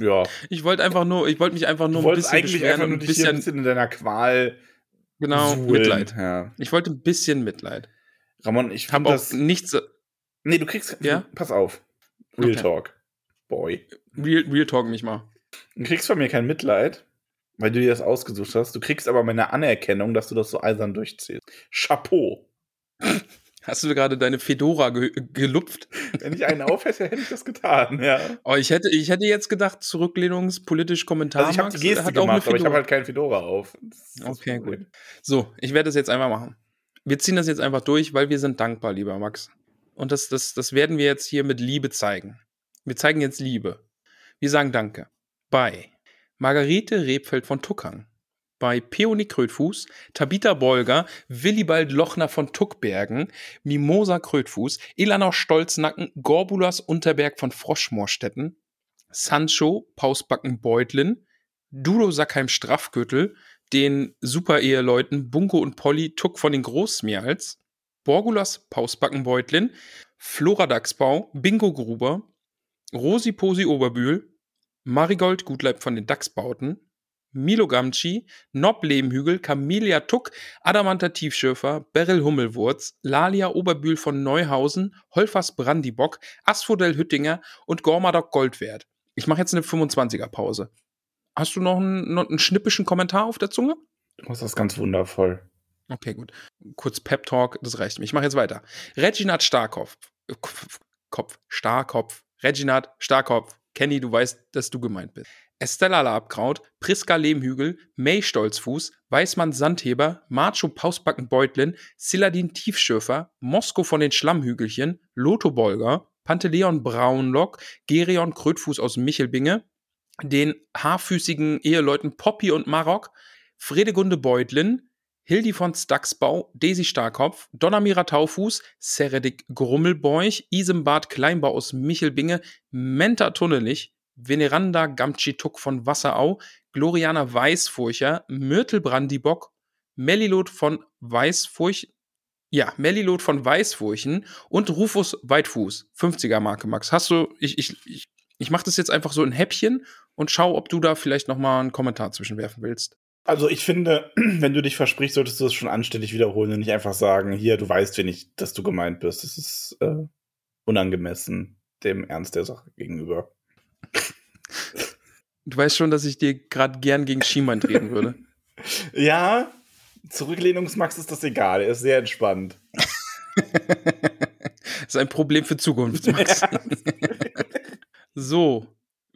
Ja. Ich wollte einfach nur, ich wollte mich einfach nur ein bisschen eigentlich beschweren einfach nur ein hier ein bisschen, bisschen in deiner Qual genau, suhlen. Mitleid. Ja. Ich wollte ein bisschen Mitleid. Ramon, ich habe das. nichts, Nee, du kriegst. Ja? Pass auf. Real Okay. Talk. Boy. Real, Real Talk mich mal. Du kriegst von mir kein Mitleid, weil du dir das ausgesucht hast. Du kriegst aber meine Anerkennung, dass du das so eisern durchziehst. Chapeau. Hast du gerade deine Fedora ge gelupft? Wenn ich einen auf hätte, hätte ich das getan, ja. Oh, ich hätte, ich hätte jetzt gedacht, zurücklehnungspolitisch Kommentar. Also ich habe die Geste gemacht, aber ich habe halt keinen Fedora auf. Okay, Problem. So, ich werde das jetzt einfach machen. Wir ziehen das jetzt einfach durch, weil wir sind dankbar, lieber Max. Und das, das, das werden wir jetzt hier mit Liebe zeigen. Wir zeigen jetzt Liebe. Wir sagen Danke. Bei Margarete Rebfeld von Tuckang. Bei Peony Krötfuß, Tabitha Bolger, Willibald Lochner von Tuckbergen, Mimosa Krötfuß, Ilana Stolznacken, Gorbulas Unterberg von Froschmoorstetten, Sancho Pausbacken Beutlin, Dudo Sackheim Straffgürtel, den Super-Eheleuten Bunko und Polly Tuck von den Großmeerhals, Borgulas Pausbackenbeutlin, Flora Dachsbau, Bingo Gruber, Rosi Posi Oberbühl, Marigold Gutleib von den Dachsbauten, Milo Gamci, Nob Lehmhügel, Camelia Tuck, Adamanter Tiefschürfer, Beryl Hummelwurz, Lalia Oberbühl von Neuhausen, Holfers Brandibock, Asphodel Hüttinger und Gormadok Goldwert. Ich mache jetzt eine 25er Pause. Hast du noch einen, noch einen schnippischen Kommentar auf der Zunge? Das ist ganz wundervoll. Okay, gut. Kurz Pep Talk, das reicht mir. Ich mache jetzt weiter. Reginat Starkopf. Kopf, Kopf, Starkopf. Reginat Starkopf. Kenny, du weißt, dass du gemeint bist. Estella Labkraut, Priska Lehmhügel, May Stolzfuß, Weißmann Sandheber, Macho Pausbacken Beutlin, Siladin Tiefschürfer, Mosko von den Schlammhügelchen, Lotho Bolger, Panteleon Braunlock, Gerion Krötfuß aus Michelbinge, den haarfüßigen Eheleuten Poppy und Marok, Fredegunde Beutlin, Hildi von Staxbau, Daisy Starkopf, Donnermira Taufuß, Seredik Grummelbeuch, Isembart Kleinbau aus Michelbinge, Menta Tunnelich, Veneranda Gamtschituk von Wasserau, Gloriana Weißfurcher, Myrtle Brandibock, Mellilot von Weißfurch, ja, Mellilot von Weißfurchen und Rufus Weitfuß, 50er Marke, Max. Hast du, ich, ich, ich, ich mache das jetzt einfach so in Häppchen und schau, ob du da vielleicht nochmal einen Kommentar zwischenwerfen willst. Also ich finde, wenn du dich versprichst, solltest du das schon anständig wiederholen und nicht einfach sagen, hier, du weißt, wen ich, dass du gemeint bist. Das ist äh, unangemessen dem Ernst der Sache gegenüber. Du weißt schon, dass ich dir gerade gern gegen Schiemann treten würde. ja, Zurücklehnungsmax ist das egal. Er ist sehr entspannt. das ist ein Problem für Zukunft, Max. so,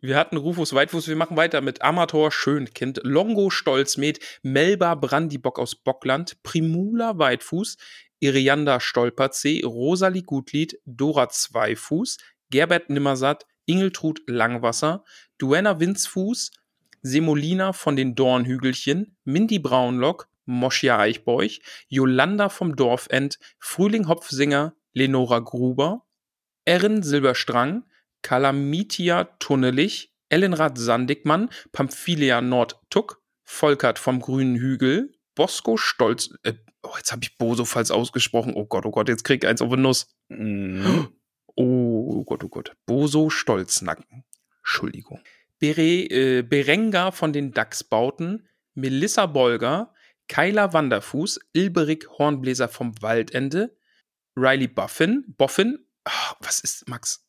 wir hatten Rufus Weitfuß, wir machen weiter mit Amator Schönkind, Longo Stolzmet, Melba Brandibock aus Bockland, Primula Weitfuß, Irianda Stolperzee, Rosalie Gutlied, Dora Zweifuß, Gerbert Nimmersatt, Ingeltrud Langwasser, Duenna Winzfuß, Semolina von den Dornhügelchen, Mindy Braunlock, Moschia Eichbeuch, Jolanda vom Dorfend, Frühling Hopfsinger, Lenora Gruber, Erin Silberstrang, Kalamitia Tunnelich, Ellenrad Sandigmann, Pamphilia Nordtuck, Volkert vom Grünen Hügel, Bosco Stolz, äh, oh, jetzt habe ich Boso falsch ausgesprochen. Oh Gott, oh Gott, jetzt krieg ich eins auf die Nuss. Mhm. Oh Gott, oh Gott. Boso Stolznacken. Entschuldigung. Bere, äh, Berenga von den Dachsbauten, Melissa Bolger, Kyla Wanderfuß, Ilberik Hornbläser vom Waldende, Riley Buffin, Boffin, oh, was ist, Max?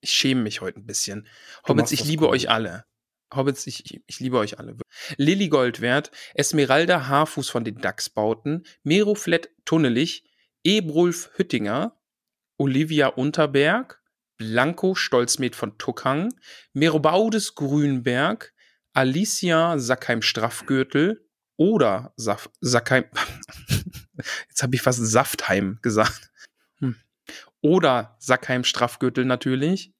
Ich schäme mich heute ein bisschen. Hobbits, ich liebe gut. euch alle. Hobbits, ich, ich liebe euch alle. Lilly Goldwert, Esmeralda Haarfuß von den Dachsbauten, Meroflett Tunnelich, Ebrulf Hüttinger, Olivia Unterberg, Blanco Stolzmet von Tuckhang, Merobaudes Grünberg, Alicia Sackheim Straffgürtel oder Saf Sackheim. Jetzt habe ich fast Saftheim gesagt. Hm. Oder Sackheim Straffgürtel natürlich.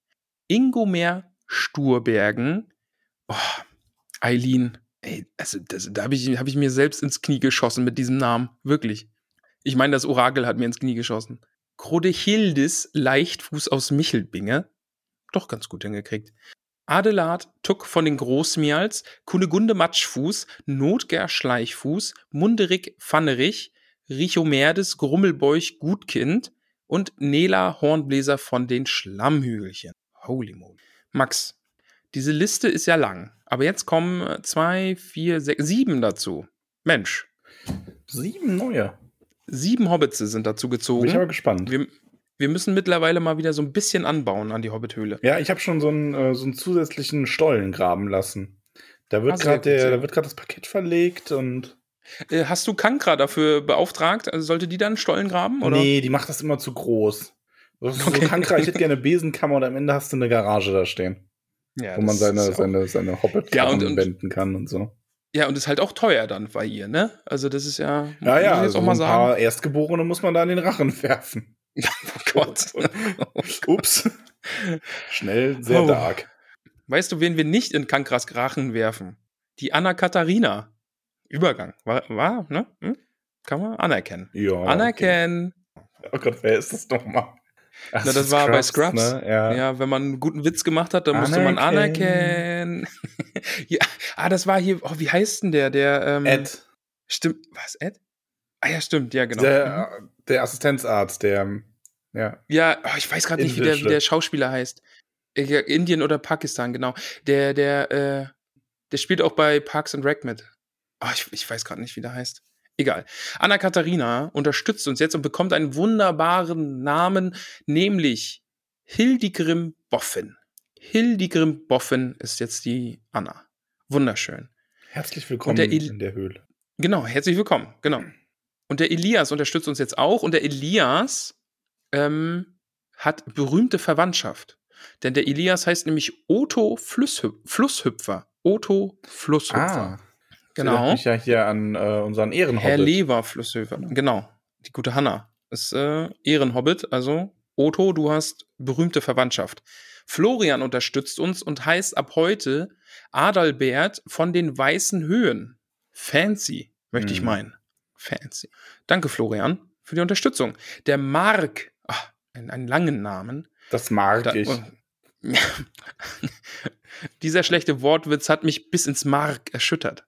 Ingomer Sturbergen. Oh, Eileen. Ey, also das, da habe ich, hab ich mir selbst ins Knie geschossen mit diesem Namen. Wirklich. Ich meine, das Orakel hat mir ins Knie geschossen. Krodechildis Leichtfuß aus Michelbinge. Doch ganz gut hingekriegt. Adelard Tuck von den Großmials, Kunegunde Matschfuß, Notger Schleichfuß, Munderik Pfannerich, Richomerdes Grummelbeuch Gutkind und Nela Hornbläser von den Schlammhügelchen. Holy moly. Max, diese Liste ist ja lang, aber jetzt kommen zwei, vier, sechs, sieben dazu. Mensch. Sieben neue. Sieben Hobbits sind dazu gezogen. Bin ich aber gespannt. Wir, wir müssen mittlerweile mal wieder so ein bisschen anbauen an die Hobbithöhle. Ja, ich habe schon so einen, äh, so einen zusätzlichen Stollen graben lassen. Da wird gerade das Paket verlegt und. Äh, hast du Kankra dafür beauftragt? Also sollte die dann Stollen graben? Oder? Nee, die macht das immer zu groß. Das Okay. so Kankra, ich hätte gerne eine Besenkammer und am Ende hast du eine Garage da stehen, Ja, wo man seine, seine, seine hobbit Ja, wenden kann und so. Ja, und ist halt auch teuer dann bei ihr, ne? Also das ist ja. Ja, muss ja, ich jetzt also auch mal ein sagen. paar Erstgeborene muss man da in den Rachen werfen. Oh Gott. Ups. Schnell, sehr Oh. dark. Weißt du, wen wir nicht in Kankras Rachen werfen? Die Anna Katharina. Übergang. War, war ne? Hm? Kann man anerkennen. Ja. Anerkennen. Okay. Oh Gott, wer ist das nochmal? Ach, Na, das war bei Scrubs. Ne? Ja. Ja, wenn man einen guten Witz gemacht hat, dann musste man anerkennen. ja, ah, das war hier, oh, wie heißt denn der? Der, ähm, Ed, Stimmt, was, Ed? Ah ja, stimmt, ja, genau. Mhm. der, der Assistenzarzt, der, ja. Ja, oh, ich weiß gerade nicht, wie der, wie der Schauspieler heißt. Ja, Indien oder Pakistan, genau. Der, der, äh, Der spielt auch bei Parks and Rec mit. Ah, ich, ich weiß gerade nicht, wie der heißt. Egal. Anna Katharina unterstützt uns jetzt und bekommt einen wunderbaren Namen, nämlich Hildegrim Boffin. Hildegrim Boffin ist jetzt die Anna. Wunderschön. Herzlich willkommen der in der Höhle. Genau, herzlich willkommen. Genau. Und der Elias unterstützt uns jetzt auch. Und der Elias ähm, hat berühmte Verwandtschaft. Denn der Elias heißt nämlich Otto Flusshüp Flusshüpfer. Otto Flusshüpfer. Genau. genau. Ich ja hier an äh, unseren Herr Ehrenhobbit. Lever Flusshöfer. Genau. Die gute Hanna. Ist äh, Ehrenhobbit. Also, Otto, du hast berühmte Verwandtschaft. Florian unterstützt uns und heißt ab heute Adalbert von den Weißen Höhen. Fancy, möchte ich Mhm. meinen. Fancy. Danke, Florian, für die Unterstützung. Der Mark, ach, einen, einen langen Namen. Das mag Da, ich. Dieser schlechte Wortwitz hat mich bis ins Mark erschüttert.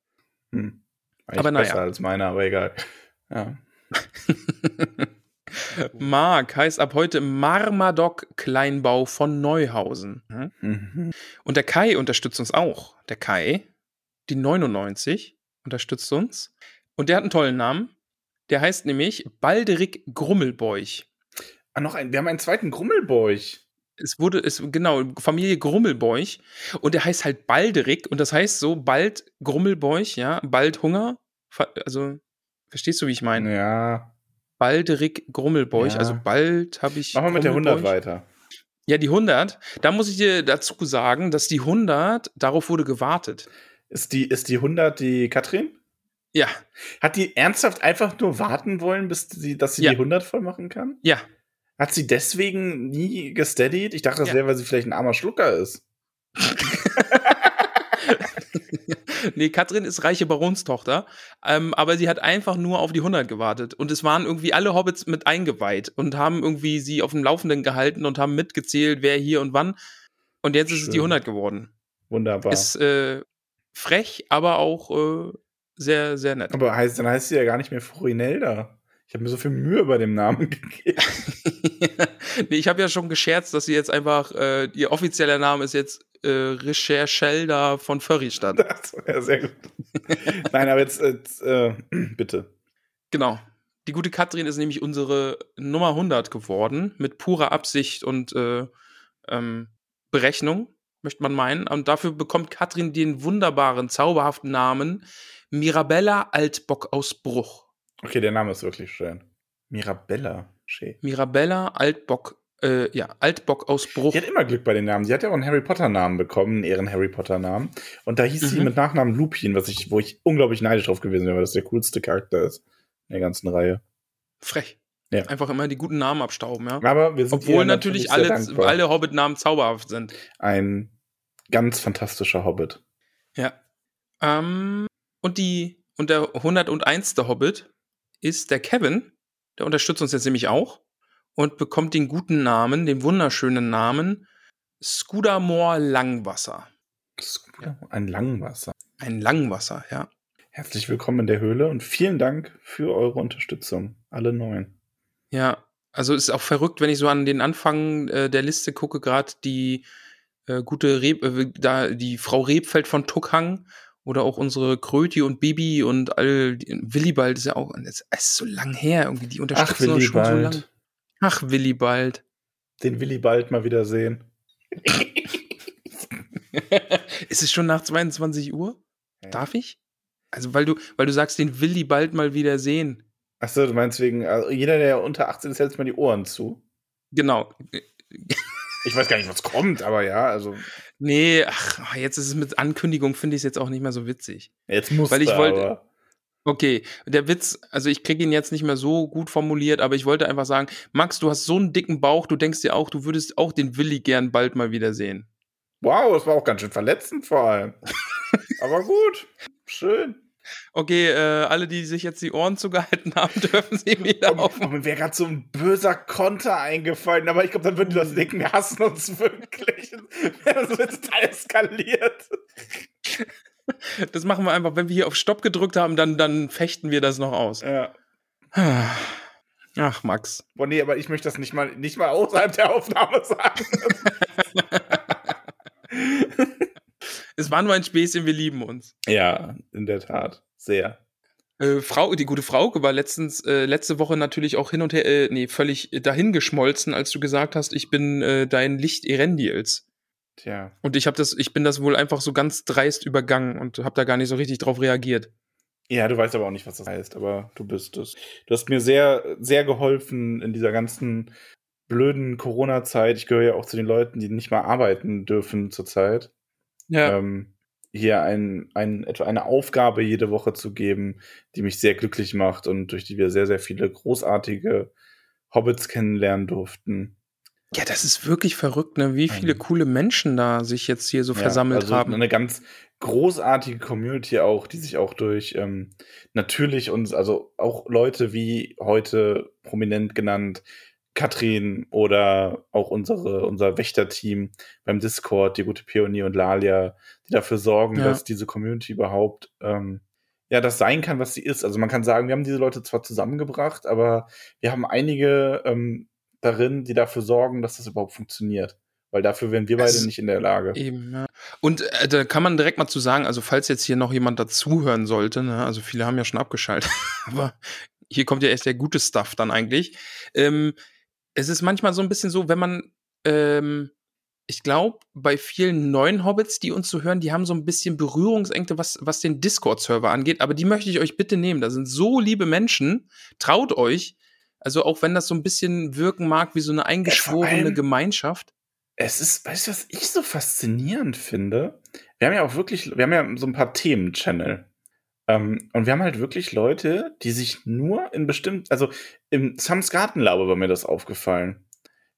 Hm. Aber naja. besser als meiner, aber egal. Ja. Mark heißt ab heute Marmadoc Kleinbau von Neuhausen. Mhm. Und der Kai unterstützt uns auch. Der Kai, die 99, unterstützt uns. Und der hat einen tollen Namen. Der heißt nämlich Balderik Grummelbeuch. Ah, noch ein, wir haben einen zweiten Grummelbeuch. Es wurde, es, genau, Familie Grummelbeuch. Und der heißt halt Balderik. Und das heißt so, bald Grummelbeuch, ja, bald Hunger. Also, verstehst du, wie ich meine? Ja. Balderik Grummelbeuch. Ja. Also bald habe ich. Machen wir mit der 100 Grummelbeuch. weiter. Ja, die 100. Da muss ich dir dazu sagen, dass die 100, darauf wurde gewartet. Ist die, ist die 100 die Katrin? Ja, Hat die ernsthaft einfach nur warten wollen, bis sie, dass sie Ja. die 100 voll machen kann? ja. Hat sie deswegen nie gesteadied? Ich dachte, das Ja. wäre, weil sie vielleicht ein armer Schlucker ist. nee, Katrin ist reiche Baronstochter, ähm, aber sie hat einfach nur auf die 100 gewartet. Und es waren irgendwie alle Hobbits mit eingeweiht und haben irgendwie sie auf dem Laufenden gehalten und haben mitgezählt, wer hier und wann. Und jetzt ist es die Schön. 100 geworden. Wunderbar. Ist äh, frech, aber auch äh, sehr, sehr nett. aber heißt, dann heißt sie ja gar nicht mehr Florinelda. Ich habe mir so viel Mühe bei dem Namen gegeben. nee, ich habe ja schon gescherzt, dass sie jetzt einfach, äh, ihr offizieller Name ist jetzt äh, Recherchelda von Förristadt. Das wäre sehr gut. Nein, aber jetzt, jetzt äh, bitte. Genau. Die gute Katrin ist nämlich unsere Nummer 100 geworden, mit purer Absicht und äh, ähm, Berechnung, möchte man meinen. Und dafür bekommt Katrin den wunderbaren, zauberhaften Namen Mirabella Altbock aus Bruch. Okay, der Name ist wirklich schön. Mirabella. Schön. Mirabella Altbock, äh, ja, Altbock aus Bruch. Die hat immer Glück bei den Namen. Sie hat ja auch einen Harry Potter Namen bekommen, einen Ehren Harry Potter Namen. Und da hieß sie Mhm. mit Nachnamen Lupin, was ich, wo ich unglaublich neidisch drauf gewesen wäre, weil das der coolste Charakter ist in der ganzen Reihe. Frech. Ja. Einfach immer die guten Namen abstauben, ja. Aber wir sind Obwohl natürlich, sehr alle, alle Hobbit-Namen zauberhaft sind. ein ganz fantastischer Hobbit. Ja. Ähm, und die, und der 101. Hobbit ist der Kevin. Der unterstützt uns jetzt nämlich auch und bekommt den guten Namen, den wunderschönen Namen Scudamore Langwasser. Ein Langwasser. Ein Langwasser, ja. Herzlich willkommen in der Höhle und vielen Dank für eure Unterstützung. Alle neun. Ja, also ist auch verrückt, wenn ich so an den Anfang äh, der Liste gucke, gerade die äh, gute Reb, äh, da die Frau Rebfeld von Tuckhang oder auch unsere Kröti und Bibi und all Willibald ist ja auch, es ist so lang her, irgendwie die unterstützen uns schon so lang. Willibald. Ach, Willibald. Den Willi bald mal wieder sehen. ist es schon nach 22 Uhr? Ja. Darf ich? Also, weil du, weil du sagst, den Willi bald mal wieder sehen. Achso, du meinst wegen, also jeder, der unter 18 ist, hält mal die Ohren zu. Genau. Ich weiß gar nicht, was kommt, aber ja, also Nee, ach, jetzt ist es mit Ankündigung, finde ich es jetzt auch nicht mehr so witzig. jetzt muss Weil ich wollte- aber. Okay, der Witz, also ich kriege ihn jetzt nicht mehr so gut formuliert, aber ich wollte einfach sagen, Max, du hast so einen dicken Bauch, du denkst dir auch, du würdest auch den Willi gern bald mal wieder sehen. Wow, das war auch ganz schön verletzend vor allem. aber gut, schön. Okay, äh, alle, die sich jetzt die Ohren zugehalten haben, dürfen sie wieder auf. Und, und mir wäre gerade so ein böser Konter eingefallen, aber ich glaube, dann würden die das denken, wir hassen uns wirklich. Das wird total eskaliert. Das machen wir einfach, wenn wir hier auf Stopp gedrückt haben, dann, dann fechten wir das noch aus. Ja. Ach, Max. Boah, nee, aber ich möchte das nicht mal, nicht mal außerhalb der Aufnahme sagen. Es war nur ein Späßchen, wir lieben uns. Ja, in der Tat. Sehr. Äh, Frau, die gute Frauke war letztens, äh, letzte Woche natürlich auch hin und her, äh, nee, völlig dahingeschmolzen, als du gesagt hast, ich bin äh, dein Licht Erendiels. Tja. Und ich habe das, ich bin das wohl einfach so ganz dreist übergangen und habe da gar nicht so richtig drauf reagiert. Ja, du weißt aber auch nicht, was das heißt, aber du bist es. Du hast mir sehr, sehr geholfen in dieser ganzen blöden Corona-Zeit. Ich gehöre ja auch zu den Leuten, die nicht mal arbeiten dürfen zurzeit. Ja. Ähm, hier ein, ein, etwa eine Aufgabe jede Woche zu geben, die mich sehr glücklich macht und durch die wir sehr, sehr viele großartige Hobbits kennenlernen durften. Ja, das ist wirklich verrückt, ne? Wie viele Mhm. coole Menschen da sich jetzt hier so Ja, versammelt also haben. Eine ganz großartige Community auch, die sich auch durch ähm, natürlich uns, also auch Leute wie heute prominent genannt, Katrin oder auch unsere, unser Wächterteam beim Discord, die gute Pionier und Lalia, die dafür sorgen, Ja. dass diese Community überhaupt ähm, ja das sein kann, was sie ist. Also man kann sagen, wir haben diese Leute zwar zusammengebracht, aber wir haben einige ähm, darin, die dafür sorgen, dass das überhaupt funktioniert. Weil dafür wären wir beide Es- nicht in der Lage. Eben, ja. Und äh, da kann man direkt mal zu sagen, also falls jetzt hier noch jemand dazuhören sollte, ne, also viele haben ja schon abgeschaltet, aber hier kommt ja erst der gute Stuff dann eigentlich. Ähm, es ist manchmal so ein bisschen so, wenn man, ähm, ich glaube, bei vielen neuen Hobbits, die uns zu hören, die haben so ein bisschen Berührungsängste, was, was den Discord-Server angeht, aber die möchte ich euch bitte nehmen. Da sind so liebe Menschen, traut euch. Also auch wenn das so ein bisschen wirken mag wie so eine eingeschworene allem- Gemeinschaft. Es ist, weißt du, was ich so faszinierend finde? Wir haben ja auch wirklich, wir haben ja so ein paar Themen-Channel. Ähm, und wir haben halt wirklich Leute, die sich nur in bestimmten, also im Sams Gartenlaube war mir das aufgefallen.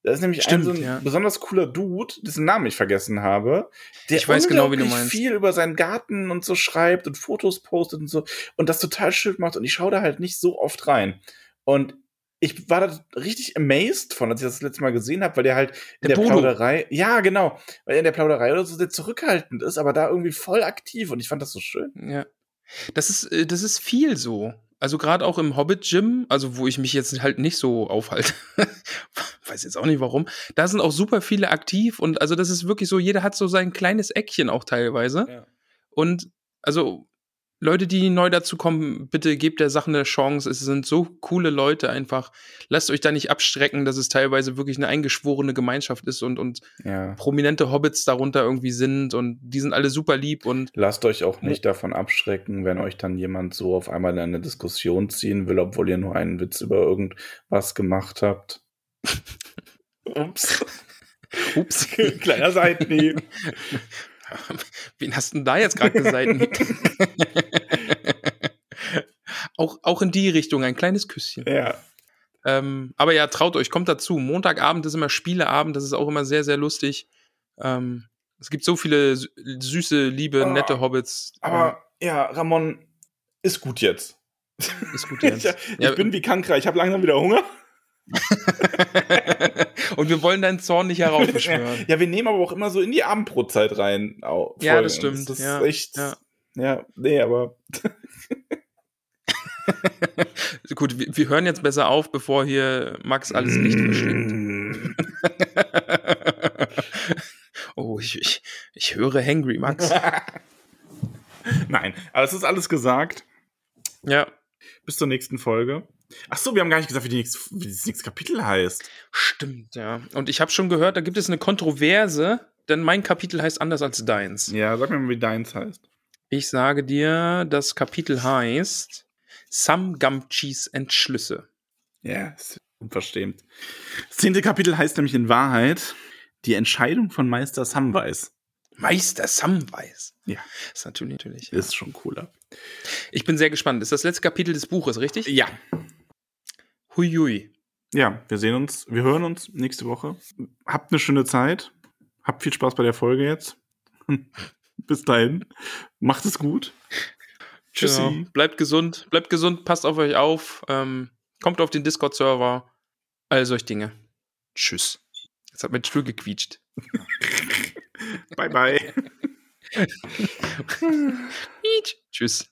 Da ist nämlich Stimmt, ein so ein ja. besonders cooler Dude, dessen Namen ich vergessen habe, der Ich weiß genau, wie du meinst. viel über seinen Garten und so schreibt und Fotos postet und so und das total schön macht und ich schaue da halt nicht so oft rein. Und ich war da richtig amazed von, als ich das, das letzte Mal gesehen habe, weil der halt in Der der. Plauderei, ja genau, weil er in der Plauderei oder so sehr zurückhaltend ist, aber da irgendwie voll aktiv und ich fand das so schön. Ja. Das ist, äh, das ist viel so. Also gerade auch im Hobbit-Gym, also wo ich mich jetzt halt nicht so aufhalte, weiß jetzt auch nicht warum, da sind auch super viele aktiv und also das ist wirklich so, jeder hat so sein kleines Eckchen auch teilweise. Ja. Und also Leute, die neu dazu kommen, bitte gebt der Sache eine Chance. Es sind so coole Leute einfach. Lasst euch da nicht abstrecken, dass es teilweise wirklich eine eingeschworene Gemeinschaft ist und, und Ja. prominente Hobbits darunter irgendwie sind und die sind alle super lieb und Lasst euch auch nicht davon abschrecken, wenn euch dann jemand so auf einmal in eine Diskussion ziehen will, obwohl ihr nur einen Witz über irgendwas gemacht habt. Ups. ups. Kleiner Seitenhieb. Wen hast du denn da jetzt gerade gesagt? auch, auch in die Richtung ein kleines Küsschen. ja. Ähm, aber ja, traut euch, kommt dazu. Montagabend ist immer Spieleabend, das ist auch immer sehr, sehr lustig. Ähm, es gibt so viele sü- süße, liebe, Ah, nette Hobbits. Aber ja, Ramon, ist gut jetzt. Ähm, ist gut Ich, jetzt. ich Ja. bin wie Kankra, ich habe langsam wieder Hunger. Und wir wollen deinen Zorn nicht heraufbeschwören. Ja, wir nehmen aber auch immer so in die Abendbrotzeit rein. au- Ja, das stimmt, Das ist ja, echt. ja. Ja. nee, aber. Gut, wir, wir hören jetzt besser auf, bevor hier Max alles nicht verschlingt. Mm. oh, ich, ich, ich höre Hangry Max. Nein, aber es ist alles gesagt. ja, Bis zur nächsten Folge. Ach so, wir haben gar nicht gesagt, wie, nächste, wie das nächste Kapitel heißt. stimmt, ja. Und ich habe schon gehört, da gibt es eine Kontroverse, denn mein Kapitel heißt anders als deins. Ja, sag mir mal, wie deins heißt. Ich sage dir, das Kapitel heißt Sam Gamgees Entschlüsse. Ja, ist unverschämt. Das zehnte Kapitel heißt nämlich in Wahrheit die Entscheidung von Meister Samwise. Meister Samwise. Ja. Ist natürlich, natürlich. Ist schon cooler. Ich bin sehr gespannt. Ist das letzte Kapitel des Buches, richtig? Ja. Huiui. Ja, wir sehen uns, wir hören uns nächste Woche. Habt eine schöne Zeit. Habt viel Spaß bei der Folge jetzt. Bis dahin. Macht es gut. Tschüssi. Genau. Bleibt gesund, bleibt gesund, passt auf euch auf, ähm, kommt auf den Discord-Server, all solche Dinge. Tschüss. Jetzt hat mein Stuhl gequietscht. Bye, bye. Tschüss.